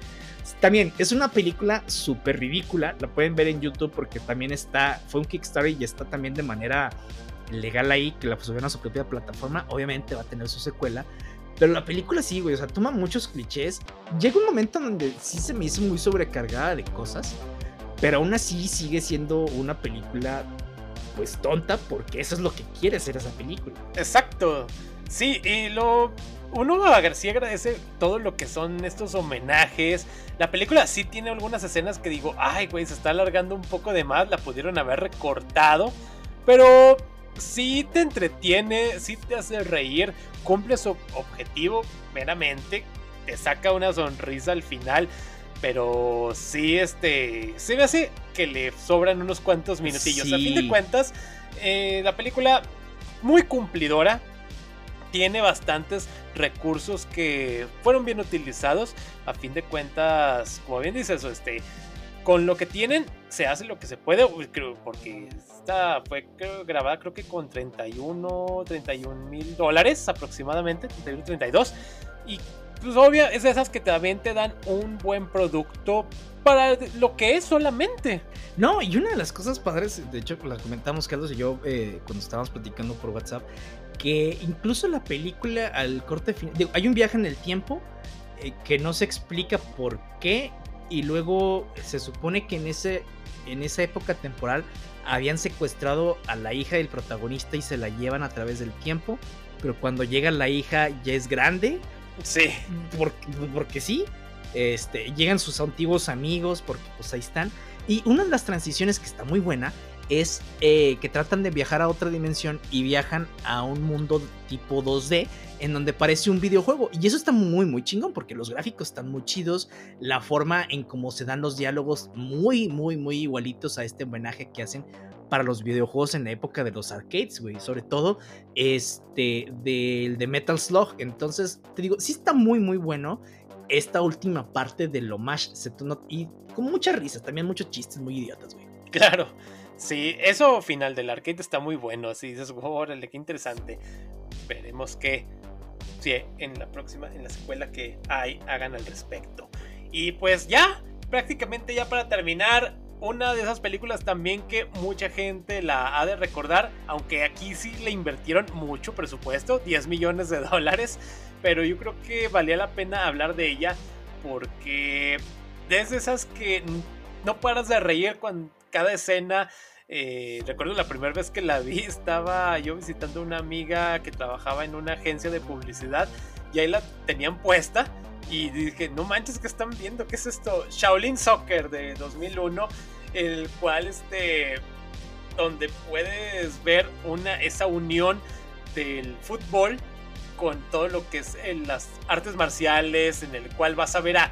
También es una película súper ridícula, la pueden ver en YouTube porque también está, fue un Kickstarter y está también de manera legal ahí, que la subieron a su propia plataforma, obviamente va a tener su secuela. Pero la película sí, güey, o sea, toma muchos clichés. Llega un momento donde sí se me hizo muy sobrecargada de cosas, pero aún así sigue siendo una película, pues tonta, porque eso es lo que quiere ser esa película. Exacto. Sí, y lo. Uno sí agradece todo lo que son estos homenajes. La película sí tiene algunas escenas que digo, ay, güey, se está alargando un poco de más, la pudieron haber recortado. Pero sí te entretiene, sí te hace reír, cumple su objetivo meramente, te saca una sonrisa al final. Pero sí, este. Se me hace que le sobran unos cuantos minutillos. A fin de cuentas, eh, la película muy cumplidora. Tiene bastantes recursos que fueron bien utilizados. A fin de cuentas, como bien dices, este, con lo que tienen se hace lo que se puede, porque fue grabada creo que con 31, 31 mil dólares aproximadamente, 31, 32. Y pues obvio, es de esas que también te dan un buen producto para lo que es solamente. No, y una de las cosas padres, de hecho, las comentamos Carlos y yo eh, cuando estábamos platicando por WhatsApp, que incluso la película al corte final, hay un viaje en el tiempo eh, que no se explica por qué y luego se supone que en ese en esa época temporal habían secuestrado a la hija del protagonista y se la llevan a través del tiempo, pero cuando llega la hija ya es grande. Sí. Porque, porque sí. Este, llegan sus antiguos amigos, porque pues ahí están. Y una de las transiciones que está muy buena es eh, que tratan de viajar a otra dimensión y viajan a un mundo tipo 2D en donde parece un videojuego. Y eso está muy, muy chingón porque los gráficos están muy chidos, la forma en cómo se dan los diálogos muy, muy, muy igualitos a este homenaje que hacen para los videojuegos en la época de los arcades, güey. Sobre todo este del de Metal Slug. Entonces, te digo, sí está muy, muy bueno esta última parte del homage. Y con muchas risas, también muchos chistes muy idiotas, güey. Claro. Sí, eso final del arcade está muy bueno. Así dices, órale, qué interesante. Veremos qué sí, en la próxima, en la secuela que hay, hagan al respecto. Y pues ya, prácticamente ya para terminar, una de esas películas también que mucha gente la ha de recordar, aunque aquí sí le invirtieron mucho presupuesto, 10 millones de dólares, pero yo creo que valía la pena hablar de ella porque desde esas que no paras de reír con cada escena eh, recuerdo la primera vez que la vi, estaba yo visitando una amiga que trabajaba en una agencia de publicidad y ahí la tenían puesta. Y dije, no manches, que están viendo? ¿Qué es esto? Shaolin Soccer de 2001, el cual, este, donde puedes ver una, esa unión del fútbol con todo lo que es en las artes marciales, en el cual vas a ver a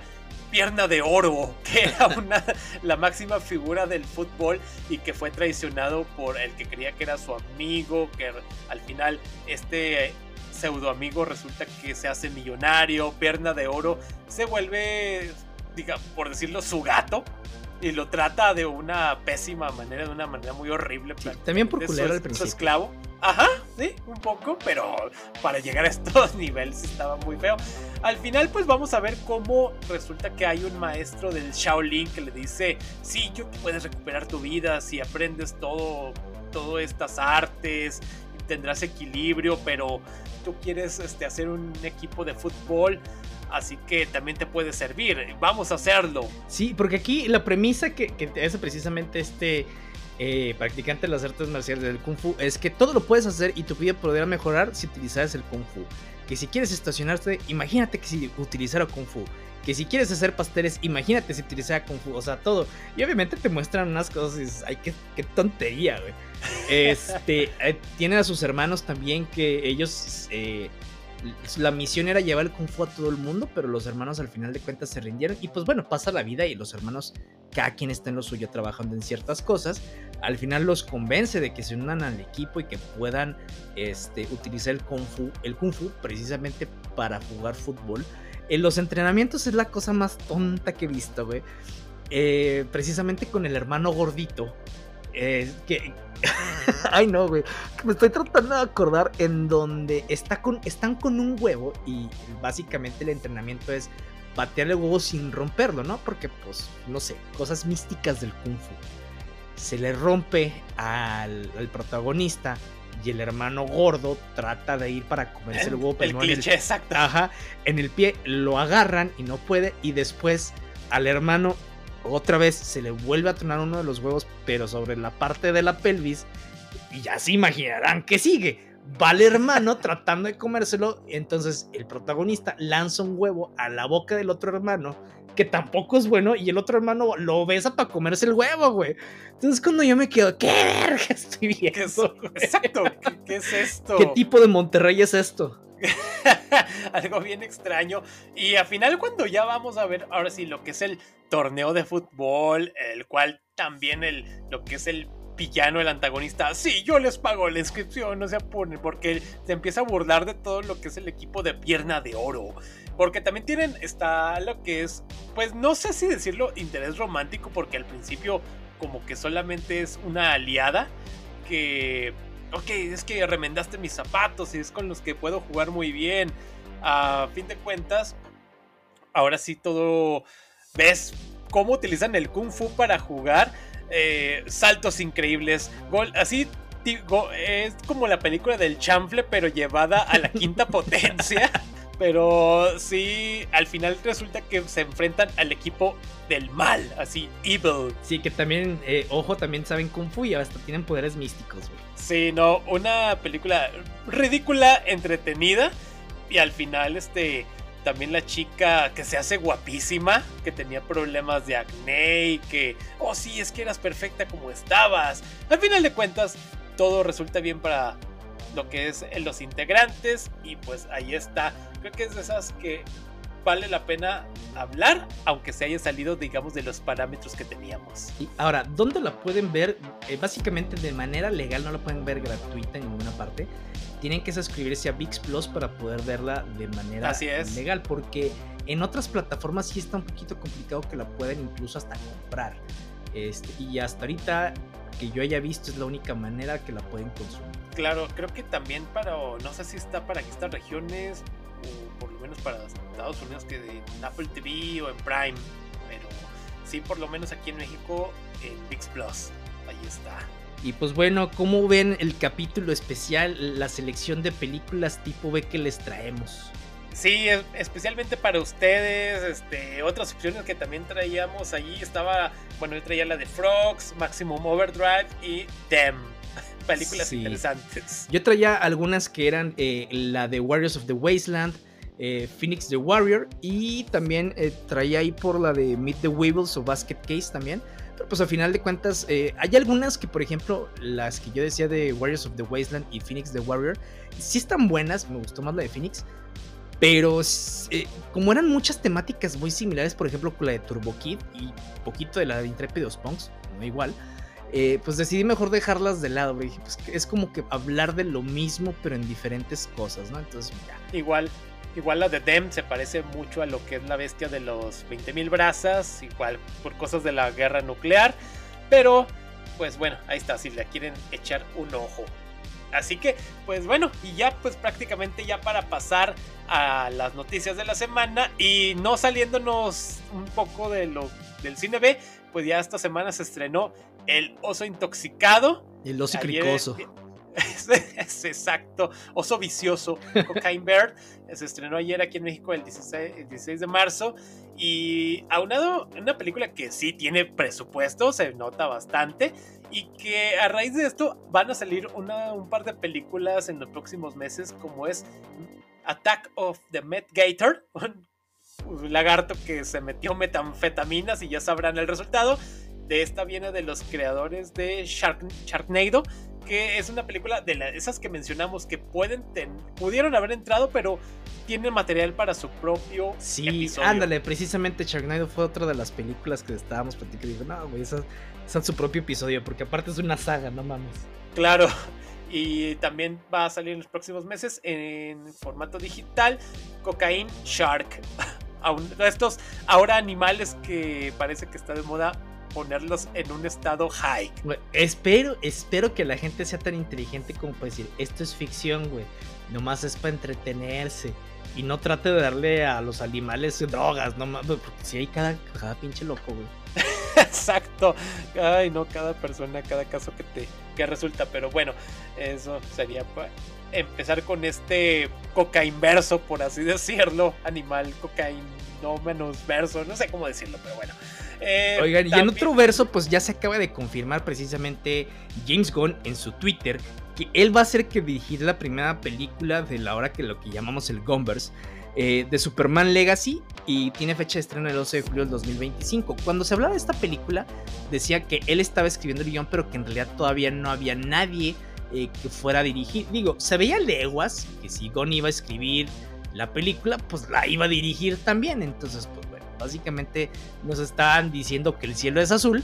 pierna de oro, que era una, la máxima figura del fútbol y que fue traicionado por el que creía que era su amigo, que al final este pseudo amigo resulta que se hace millonario, pierna de oro, se vuelve, diga, por decirlo, su gato y lo trata de una pésima manera, de una manera muy horrible. también por culero al principio. Su esclavo. Ajá, sí, un poco, pero para llegar a estos niveles estaba muy feo. Al final, pues vamos a ver cómo resulta que hay un maestro del Shaolin que le dice: Sí, yo puedes recuperar tu vida si aprendes todo, todas estas artes, tendrás equilibrio, pero tú quieres este, hacer un equipo de fútbol. Así que también te puede servir. Vamos a hacerlo. Sí, porque aquí la premisa que, que hace precisamente este eh, practicante de las artes marciales del Kung Fu es que todo lo puedes hacer y tu vida podría mejorar si utilizaras el Kung Fu. Que si quieres estacionarte, imagínate que si utilizara Kung Fu. Que si quieres hacer pasteles, imagínate si utilizara Kung Fu. O sea, todo. Y obviamente te muestran unas cosas y ay, qué, tontería, güey. Este, eh, tienen a sus hermanos también que ellos eh, la misión era llevar el kung fu a todo el mundo, pero los hermanos al final de cuentas se rindieron. Y pues bueno, pasa la vida y los hermanos, cada quien está en lo suyo trabajando en ciertas cosas. Al final los convence de que se unan al equipo y que puedan este, utilizar el kung fu, el kung fu precisamente para jugar fútbol. En los entrenamientos es la cosa más tonta que he visto, güey. Eh, precisamente con el hermano gordito. Eh, que, Ay, no, güey. Me estoy tratando de acordar en donde está con, están con un huevo y básicamente el entrenamiento es patear el huevo sin romperlo, ¿no? Porque, pues, no sé, cosas místicas del kung fu. Se le rompe al, protagonista y el hermano gordo trata de ir para comerse el, huevo. Pero el cliché, exacto. Ajá, en el pie lo agarran y no puede y después al hermano otra vez se le vuelve a tronar uno de los huevos, pero sobre la parte de la pelvis. Y ya se imaginarán que sigue. va el hermano tratando de comérselo, entonces el protagonista lanza un huevo a la boca del otro hermano, que tampoco es bueno, y el otro hermano lo besa para comerse el huevo, güey. Entonces cuando yo me quedo, ¿qué verga estoy viendo? Exacto, ¿Qué, es esto? ¿Qué tipo de Monterrey es esto? Algo bien extraño. Y al final, cuando ya vamos a ver, ahora sí, lo que es el torneo de fútbol, el cual también el, lo que es el villano, el antagonista, sí, yo les pago la inscripción, no se apuren, porque se empieza a burlar de todo lo que es el equipo de pierna de oro. Porque también tienen, está lo que es, pues no sé si decirlo interés romántico, porque al principio como que solamente es una aliada que, ok, es que remendaste mis zapatos y es con los que puedo jugar muy bien. A fin de cuentas, ahora sí todo, ves cómo utilizan el kung fu para jugar eh, saltos increíbles, gol, así es como la película del chanfle, pero llevada a la quinta potencia. Pero sí, al final resulta que se enfrentan al equipo del mal, así, evil. Sí, que también, eh, ojo, también saben Kung Fu y hasta tienen poderes místicos, güey. Sí, no, una película ridícula, entretenida. Y al final, este, también la chica que se hace guapísima, que tenía problemas de acné y que, oh sí, es que eras perfecta como estabas. Al final de cuentas, todo resulta bien para lo que es los integrantes y pues ahí está. Creo que es de esas que vale la pena hablar, aunque se haya salido, digamos, de los parámetros que teníamos. Y ahora, ¿dónde la pueden ver? Eh, básicamente de manera legal, no la pueden ver gratuita en ninguna parte tienen que suscribirse a VIX Plus para poder verla de manera legal, porque en otras plataformas sí está un poquito complicado que la puedan incluso hasta comprar. Este, y hasta ahorita que yo haya visto es la única manera que la pueden consumir. Claro, creo que también para, no sé si está para estas regiones, o por lo menos para Estados Unidos, que en Apple TV o en Prime, pero sí, por lo menos aquí en México, en VIX Plus, ahí está. Y pues bueno, ¿cómo ven el capítulo especial, la selección de películas tipo B que les traemos? Sí, especialmente para ustedes, este, otras opciones que también traíamos allí estaba, bueno, yo traía la de Frogs, Maximum Overdrive y Them. Películas interesantes. Yo traía algunas que eran eh, la de Warriors of the Wasteland, eh, Phoenix the Warrior y también eh, traía ahí por la de Meet the Weevils o Basket Case también pues a final de cuentas, hay algunas que, por ejemplo, las que yo decía de Warriors of the Wasteland y Phoenix the Warrior, sí están buenas, me gustó más la de Phoenix, pero como eran muchas temáticas muy similares, por ejemplo, con la de Turbo Kid y poquito de la de Intrépidos Punks, no igual, eh, pues decidí mejor dejarlas de lado, dije, pues es como que hablar de lo mismo, pero en diferentes cosas, ¿no? Entonces, ya. Igual, Igual la de Dem se parece mucho a lo que es la bestia de los 20.000 brazas, igual por cosas de la guerra nuclear. Pero, pues bueno, ahí está, si le quieren echar un ojo. Así que, pues bueno, y ya pues prácticamente ya para pasar a las noticias de la semana y no saliéndonos un poco de lo del cine B, pues ya esta semana se estrenó El oso intoxicado. El oso cricoso. es, exacto, Oso Vicioso, Cocaine Bird, se estrenó ayer aquí en México el 16, de marzo y aunado una película que sí tiene presupuesto, se nota bastante y que a raíz de esto van a salir una, un par de películas en los próximos meses como es Attack of the Met Gator, un lagarto que se metió metanfetaminas y ya sabrán el resultado. De esta viene de los creadores de Shark, Sharknado que es una película de esas que mencionamos que pueden pudieron haber entrado, pero tienen material para su propio sí, ándale, precisamente Sharknado fue otra de las películas que estábamos platicando. Y digo, no, güey, esa, es su propio episodio, porque aparte es una saga, no mames. Claro. Y también va a salir en los próximos meses en formato digital Cocaine Shark. Estos ahora animales que parece que está de moda ponerlos en un estado high. espero, espero que la gente sea tan inteligente como para decir, esto es ficción, güey. Nomás es para entretenerse. Y no trate de darle a los animales drogas, no mames, porque si hay cada, cada pinche loco, güey. Exacto. Ay, no, cada persona, cada caso que te que resulta. Pero bueno, eso sería para empezar con este cocainverso, por así decirlo. Animal no menos verso, no sé cómo decirlo, pero bueno. Eh, Oigan, y en otro verso, pues ya se acaba de confirmar precisamente James Gunn en su Twitter que él va a ser que dirigir la primera película de la hora que lo que llamamos el Gumbers. Eh, de Superman Legacy y tiene fecha de estreno el 12 de julio del 2025. Cuando se hablaba de esta película, decía que él estaba escribiendo el guion, pero que en realidad todavía no había nadie eh, que fuera a dirigir. Digo, se veía leguas que si Gon iba a escribir la película, pues la iba a dirigir también. Entonces, pues básicamente nos estaban diciendo que el cielo es azul,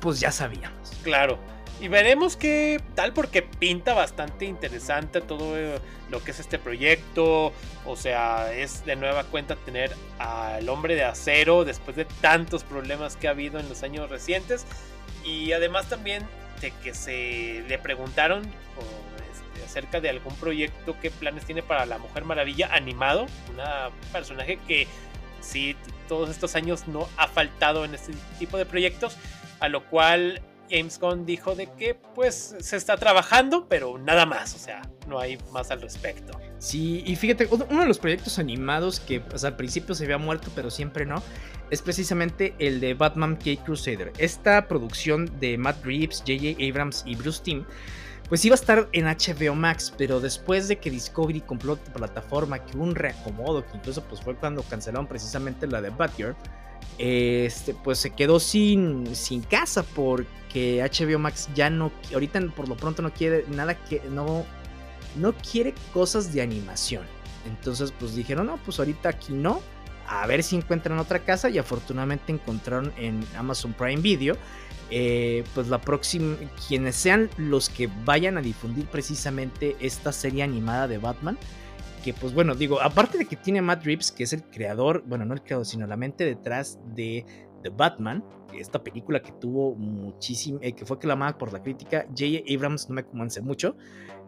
pues ya sabíamos. Claro. Y veremos qué tal porque pinta bastante interesante todo eh, lo que es este proyecto. O sea, es de nueva cuenta tener al hombre de acero después de tantos problemas que ha habido en los años recientes. Y además también de que se le preguntaron este, acerca de algún proyecto, qué planes tiene para la Mujer Maravilla animado. Una personaje que sí, todos estos años no ha faltado en este tipo de proyectos. A lo cual James Gunn dijo de que pues se está trabajando, pero nada más, o sea, no hay más al respecto. Sí, y fíjate, uno de los proyectos animados que al principio se había muerto, pero siempre no, es precisamente el de Batman K Crusader. Esta producción de Matt Reeves, J.J. Abrams y Bruce Timm, pues iba a estar en HBO Max, pero después de que Discovery compró la plataforma, que un reacomodo, que incluso pues fue cuando cancelaron precisamente la de Batgirl, este, pues se quedó sin, sin casa porque HBO Max ya no, ahorita por lo pronto no quiere nada que, no, no quiere cosas de animación. Entonces pues dijeron, no, pues ahorita aquí no, a ver si encuentran otra casa y afortunadamente encontraron en Amazon Prime Video. Eh, pues la próxima, quienes sean los que vayan a difundir precisamente esta serie animada de Batman, que pues bueno, digo, aparte de que tiene Matt Reeves, que es el creador, bueno, no el creador, sino la mente detrás de The Batman, esta película que tuvo muchísimo, eh, que fue aclamada por la crítica, J. Abrams no me convence mucho,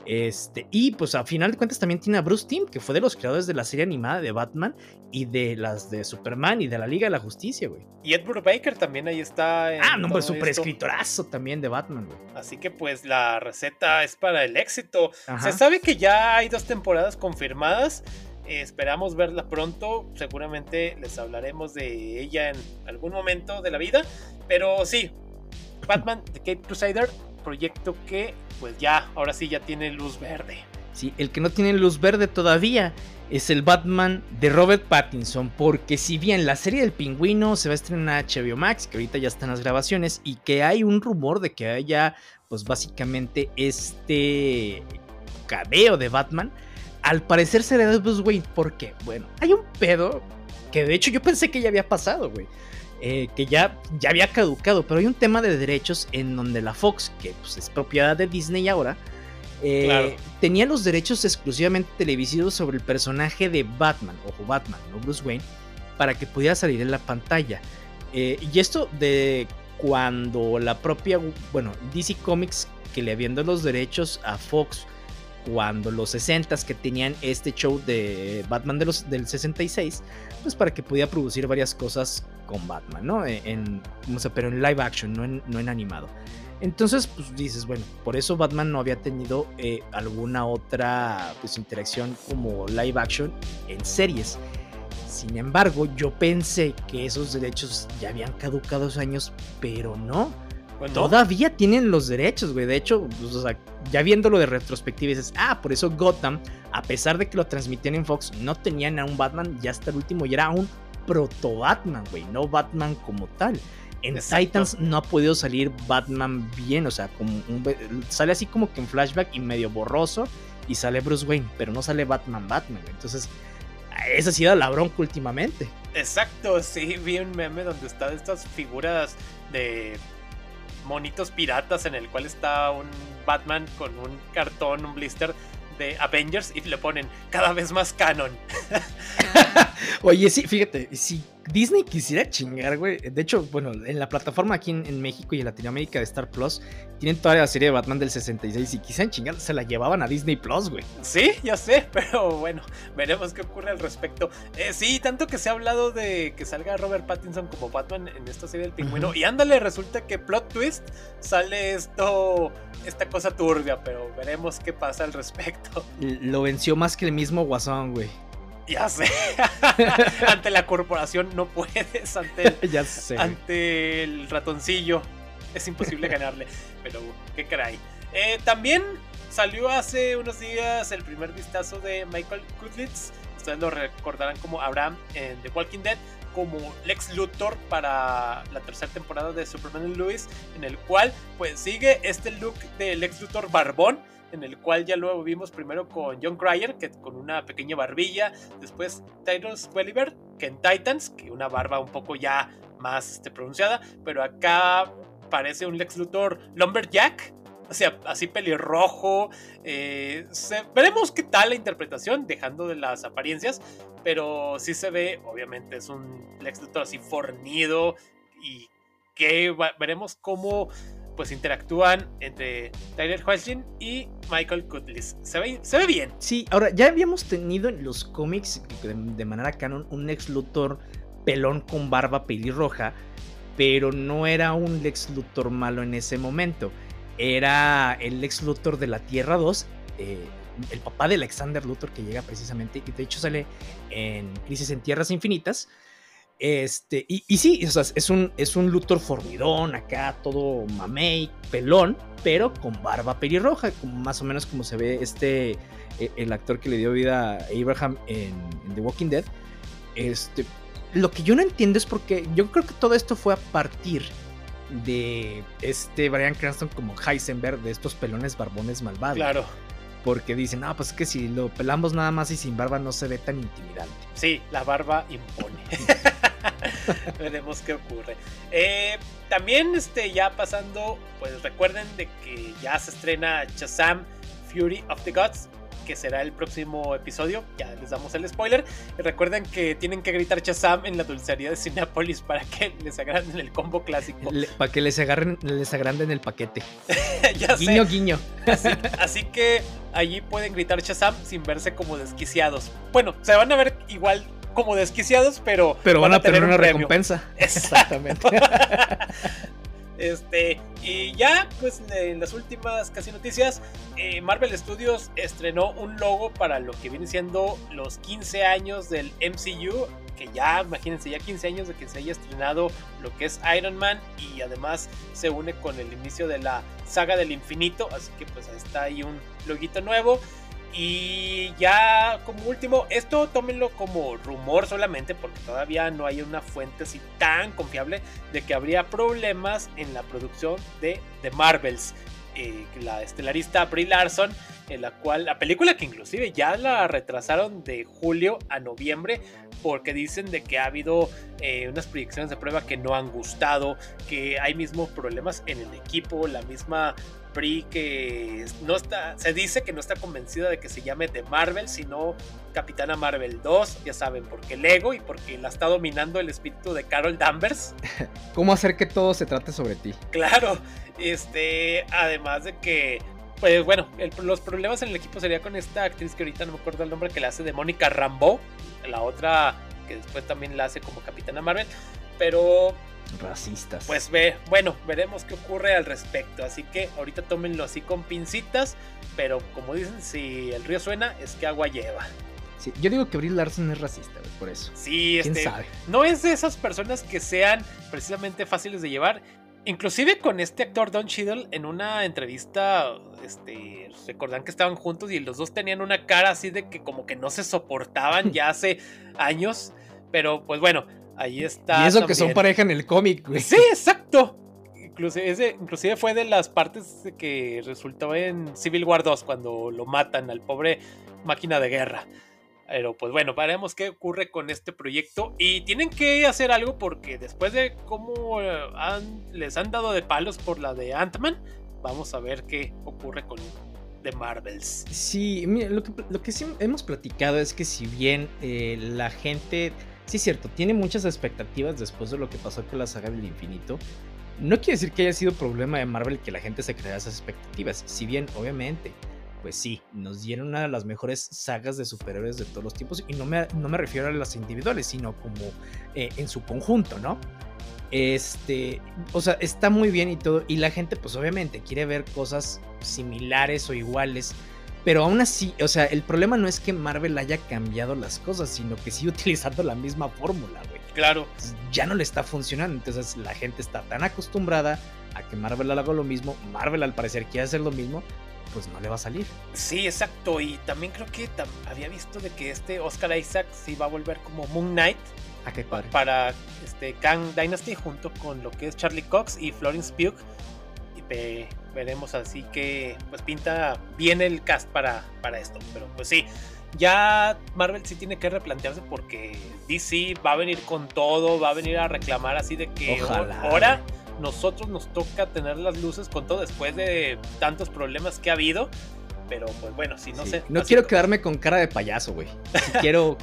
este, y pues a final de cuentas también tiene a Bruce Timm, que fue de los creadores de la serie animada de Batman y de las de Superman y de la Liga de la Justicia, güey. Y Edward Baker también ahí está. ah, no, pues súper escritorazo también de Batman, güey. Así que pues la receta es para el éxito. Se sabe que ya hay dos temporadas confirmadas. Esperamos verla pronto. Seguramente les hablaremos de ella en algún momento de la vida. Pero sí, Batman The Cape Crusader, proyecto que pues ya, ahora sí ya tiene luz verde. Sí, el que no tiene luz verde todavía es el Batman de Robert Pattinson, porque si bien la serie del pingüino se va a estrenar en HBO Max, que ahorita ya están las grabaciones, y que hay un rumor de que haya, pues básicamente este cabeo de Batman, al parecer será de Bruce Wayne, ¿por qué? Bueno, hay un pedo que de hecho yo pensé que ya había pasado, güey. Eh, que ya, ya había caducado, pero hay un tema de derechos en donde la Fox, que pues, es propiedad de Disney ahora, eh, tenía los derechos exclusivamente televisivos sobre el personaje de Batman, ojo Batman, no Bruce Wayne, para que pudiera salir en la pantalla. Eh, y esto de cuando la propia, bueno, DC Comics, que le habían dado los derechos a Fox, cuando los 60s que tenían este show de Batman de los, del 66, pues para que pudiera producir varias cosas con Batman, ¿no? E, en, no sé, pero en live action, no en, no en animado. Entonces, pues dices, bueno, por eso Batman no había tenido eh, alguna otra pues, interacción como live action en series. Sin embargo, yo pensé que esos derechos ya habían caducado hace años, pero no. Todavía tienen los derechos, güey. De hecho, pues, o sea, ya viéndolo de retrospectiva, dices, ah, por eso Gotham, a pesar de que lo transmitían en Fox, no tenían a un Batman, ya hasta el último, y era un proto-Batman, güey, no Batman como tal. En Titans no ha podido salir Batman bien, o sea, como sale así como que en flashback y medio borroso, y sale Bruce Wayne, pero no sale Batman Batman, Entonces, esa ha sido la bronca últimamente. Exacto, sí, vi un meme donde están estas figuras de monitos piratas en el cual está un Batman con un cartón, un blister de Avengers y le ponen cada vez más canon. Oye, sí, fíjate, si Disney quisiera chingar, güey. De hecho, bueno, en la plataforma aquí en, México y en Latinoamérica de Star Plus, tienen toda la serie de Batman del 66. Y quisieran chingar, se la llevaban a Disney Plus, güey. Sí, ya sé, pero bueno, veremos qué ocurre al respecto. Eh, sí, tanto que se ha hablado de que salga Robert Pattinson como Batman en esta serie del pingüino. Y ándale, resulta que plot twist sale esto, esta cosa turbia, pero veremos qué pasa al respecto. Lo venció más que el mismo Guasón, güey. Ya sé. ante la corporación no puedes. Ante el, ya sé. ante el ratoncillo es imposible ganarle. Pero, ¿qué caray? Eh, también salió hace unos días el primer vistazo de Michael Kudlitz. Ustedes lo recordarán como Abraham en The Walking Dead, como Lex Luthor para la tercera temporada de Superman Lewis, en el cual pues sigue este look de Lex Luthor barbón en el cual ya lo vimos primero con John Cryer, que con una pequeña barbilla, después Tyrus Welliver, que en Titans, que una barba un poco ya más este, pronunciada, pero acá parece un Lex Luthor Lumberjack, o sea, así pelirrojo. Eh, veremos qué tal la interpretación, dejando de las apariencias, pero sí se ve, obviamente, es un Lex Luthor así fornido y que veremos cómo pues interactúan entre Tyler Hoechlin y Michael Kutlis. Se ve, se ve bien. Sí, ahora ya habíamos tenido en los cómics de, manera canon un Lex Luthor pelón con barba pelirroja, pero no era un Lex Luthor malo en ese momento. Era el Lex Luthor de la Tierra 2, eh, el papá de Alexander Luthor que llega precisamente, y de hecho sale en Crisis en Tierras Infinitas. Este, y, sí, es, un, es un Luthor formidón acá, todo mamey, pelón, pero con barba pelirroja, como, más o menos como se ve este, e, el actor que le dio vida a Abraham en, The Walking Dead. Este, lo que yo no entiendo es porque yo creo que todo esto fue a partir de este Brian Cranston como Heisenberg, de estos pelones barbones malvados. Claro. Porque dicen, ah, pues es que si lo pelamos nada más y sin barba no se ve tan intimidante. Sí, la barba impone. Veremos qué ocurre. Eh, también este, ya pasando, pues recuerden de que ya se estrena Shazam Fury of the Gods, que será el próximo episodio. Ya les damos el spoiler. Y recuerden que tienen que gritar Shazam en la dulcería de Cinepolis para que les agranden el combo clásico. para que les, agarren, les agranden el paquete. guiño, guiño. Así, así, que allí pueden gritar Shazam sin verse como desquiciados. Bueno, se van a ver igual como desquiciados, pero, pero van, a, tener, una recompensa. Exactamente. Este, y ya, pues en las últimas casi noticias, eh, Marvel Studios estrenó un logo para lo que viene siendo los 15 años del MCU. Que ya, imagínense, ya 15 años de que se haya estrenado lo que es Iron Man. Y además se une con el inicio de la saga del infinito. Así que pues está ahí un loguito nuevo. Y ya como último, esto tómenlo como rumor solamente porque todavía no hay una fuente así tan confiable de que habría problemas en la producción de The Marvels. Eh, la estelarista Brie Larson, en la cual la película que inclusive ya la retrasaron de julio a noviembre porque dicen de que ha habido eh, unas proyecciones de prueba que no han gustado, que hay mismos problemas en el equipo, la misma Que no está, se dice que no está convencida de que se llame The Marvel, sino Capitana Marvel 2, ya saben, porque Lego y porque la está dominando el espíritu de Carol Danvers. ¿Cómo hacer que todo se trate sobre ti? Claro, este, además de que pues bueno, los problemas en el equipo sería con esta actriz que ahorita no me acuerdo el nombre que la hace de Mónica Rambeau, la otra que después también la hace como Capitana Marvel, pero racistas. Pues ve, bueno, veremos qué ocurre al respecto. Así que ahorita tómenlo así con pincitas. Pero como dicen, si el río suena, es que agua lleva. Sí, yo digo que Brie Larson es racista, por eso. Sí, ¿Quién este, sabe? No es de esas personas que sean precisamente fáciles de llevar. Inclusive con este actor Don Cheadle en una entrevista, este, recordan que estaban juntos y los dos tenían una cara así de que como que no se soportaban ya hace años. Pero pues bueno, Ahí está. Y eso que son pareja en el cómic, güey. Sí, exacto. Inclusive, ese, inclusive fue de las partes que resultó en Civil War 2 cuando lo matan al pobre máquina de guerra. Pero pues bueno, veremos qué ocurre con este proyecto. Y tienen que hacer algo porque después de cómo eh, les han dado de palos por la de Ant-Man, vamos a ver qué ocurre con The Marvels. Sí, mira, lo que, lo que sí hemos platicado es que si bien eh, la gente sí cierto, tiene muchas expectativas después de lo que pasó con la saga del infinito. No quiere decir que haya sido problema de Marvel que la gente se crea esas expectativas, si bien obviamente, pues sí, nos dieron una de las mejores sagas de superhéroes de todos los tiempos y no me, no me refiero a las individuales, sino como eh, en su conjunto, ¿no? Este, o sea, está muy bien y todo, y la gente pues obviamente quiere ver cosas similares o iguales pero aún así, o sea, el problema no es que Marvel haya cambiado las cosas, sino que sigue utilizando la misma fórmula, güey. Claro. Ya no le está funcionando. Entonces la gente está tan acostumbrada a que Marvel haga lo mismo. Marvel al parecer quiere hacer lo mismo. pues no le va a salir. Sí, exacto. Y también creo que había visto de que este Oscar Isaac sí va a volver como Moon Knight. Ah, qué padre. Para este Kang Dynasty junto con lo que es Charlie Cox y Florence Pugh. Y veremos así que pues pinta bien el cast para, para esto. Pero pues sí, ya Marvel sí tiene que replantearse porque DC va a venir con todo, va a venir a reclamar así de que ahora nosotros nos toca tener las luces con todo después de tantos problemas que ha habido. Pero pues bueno, si no sé. No quiero quedarme con cara de payaso, güey. quiero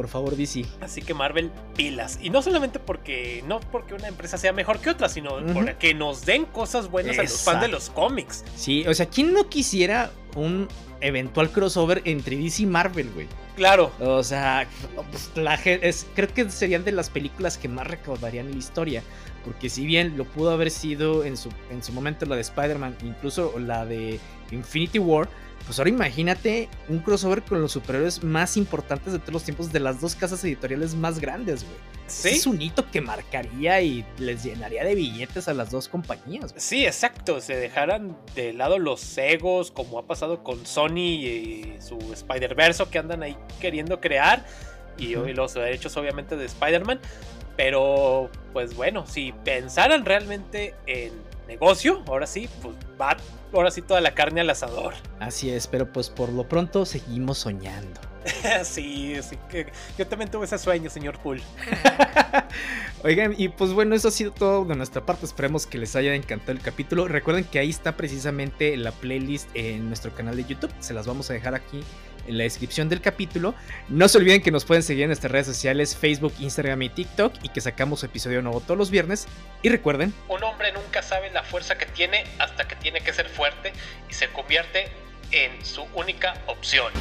por favor, DC. Así que Marvel, pilas. Y no solamente porque, no porque una empresa sea mejor que otra, sino porque nos den cosas buenas a los fans de los cómics. Sí, o sea, ¿quién no quisiera un eventual crossover entre DC y Marvel, güey? Claro. O sea, pues, la, es, creo que serían de las películas que más recaudarían en la historia. Porque si bien lo pudo haber sido en su, en su momento la de Spider-Man, incluso la de Infinity War, pues ahora imagínate un crossover con los superhéroes más importantes de todos los tiempos de las dos casas editoriales más grandes, güey. ¿Sí? Es un hito que marcaría y les llenaría de billetes a las dos compañías. Sí, exacto. Se dejaran de lado los egos, como ha pasado con Sony y su Spider-Verse que andan ahí queriendo crear. Y, y los derechos, obviamente, de Spider-Man. Pero, pues bueno, si pensaran realmente en negocio, ahora sí, pues va ahora sí toda la carne al asador. Así es, pero pues por lo pronto seguimos soñando. sí, sí que yo también tuve ese sueño, señor Pool. Oigan, y pues bueno, eso ha sido todo de nuestra parte. Esperemos que les haya encantado el capítulo. Recuerden que ahí está precisamente la playlist en nuestro canal de YouTube. Se las vamos a dejar aquí en la descripción del capítulo. No se olviden que nos pueden seguir en nuestras redes sociales, Facebook, Instagram y TikTok, y que sacamos episodio nuevo todos los viernes. Y recuerden, un hombre nunca sabe la fuerza que tiene hasta que tiene que ser fuerte y se convierte en su única opción.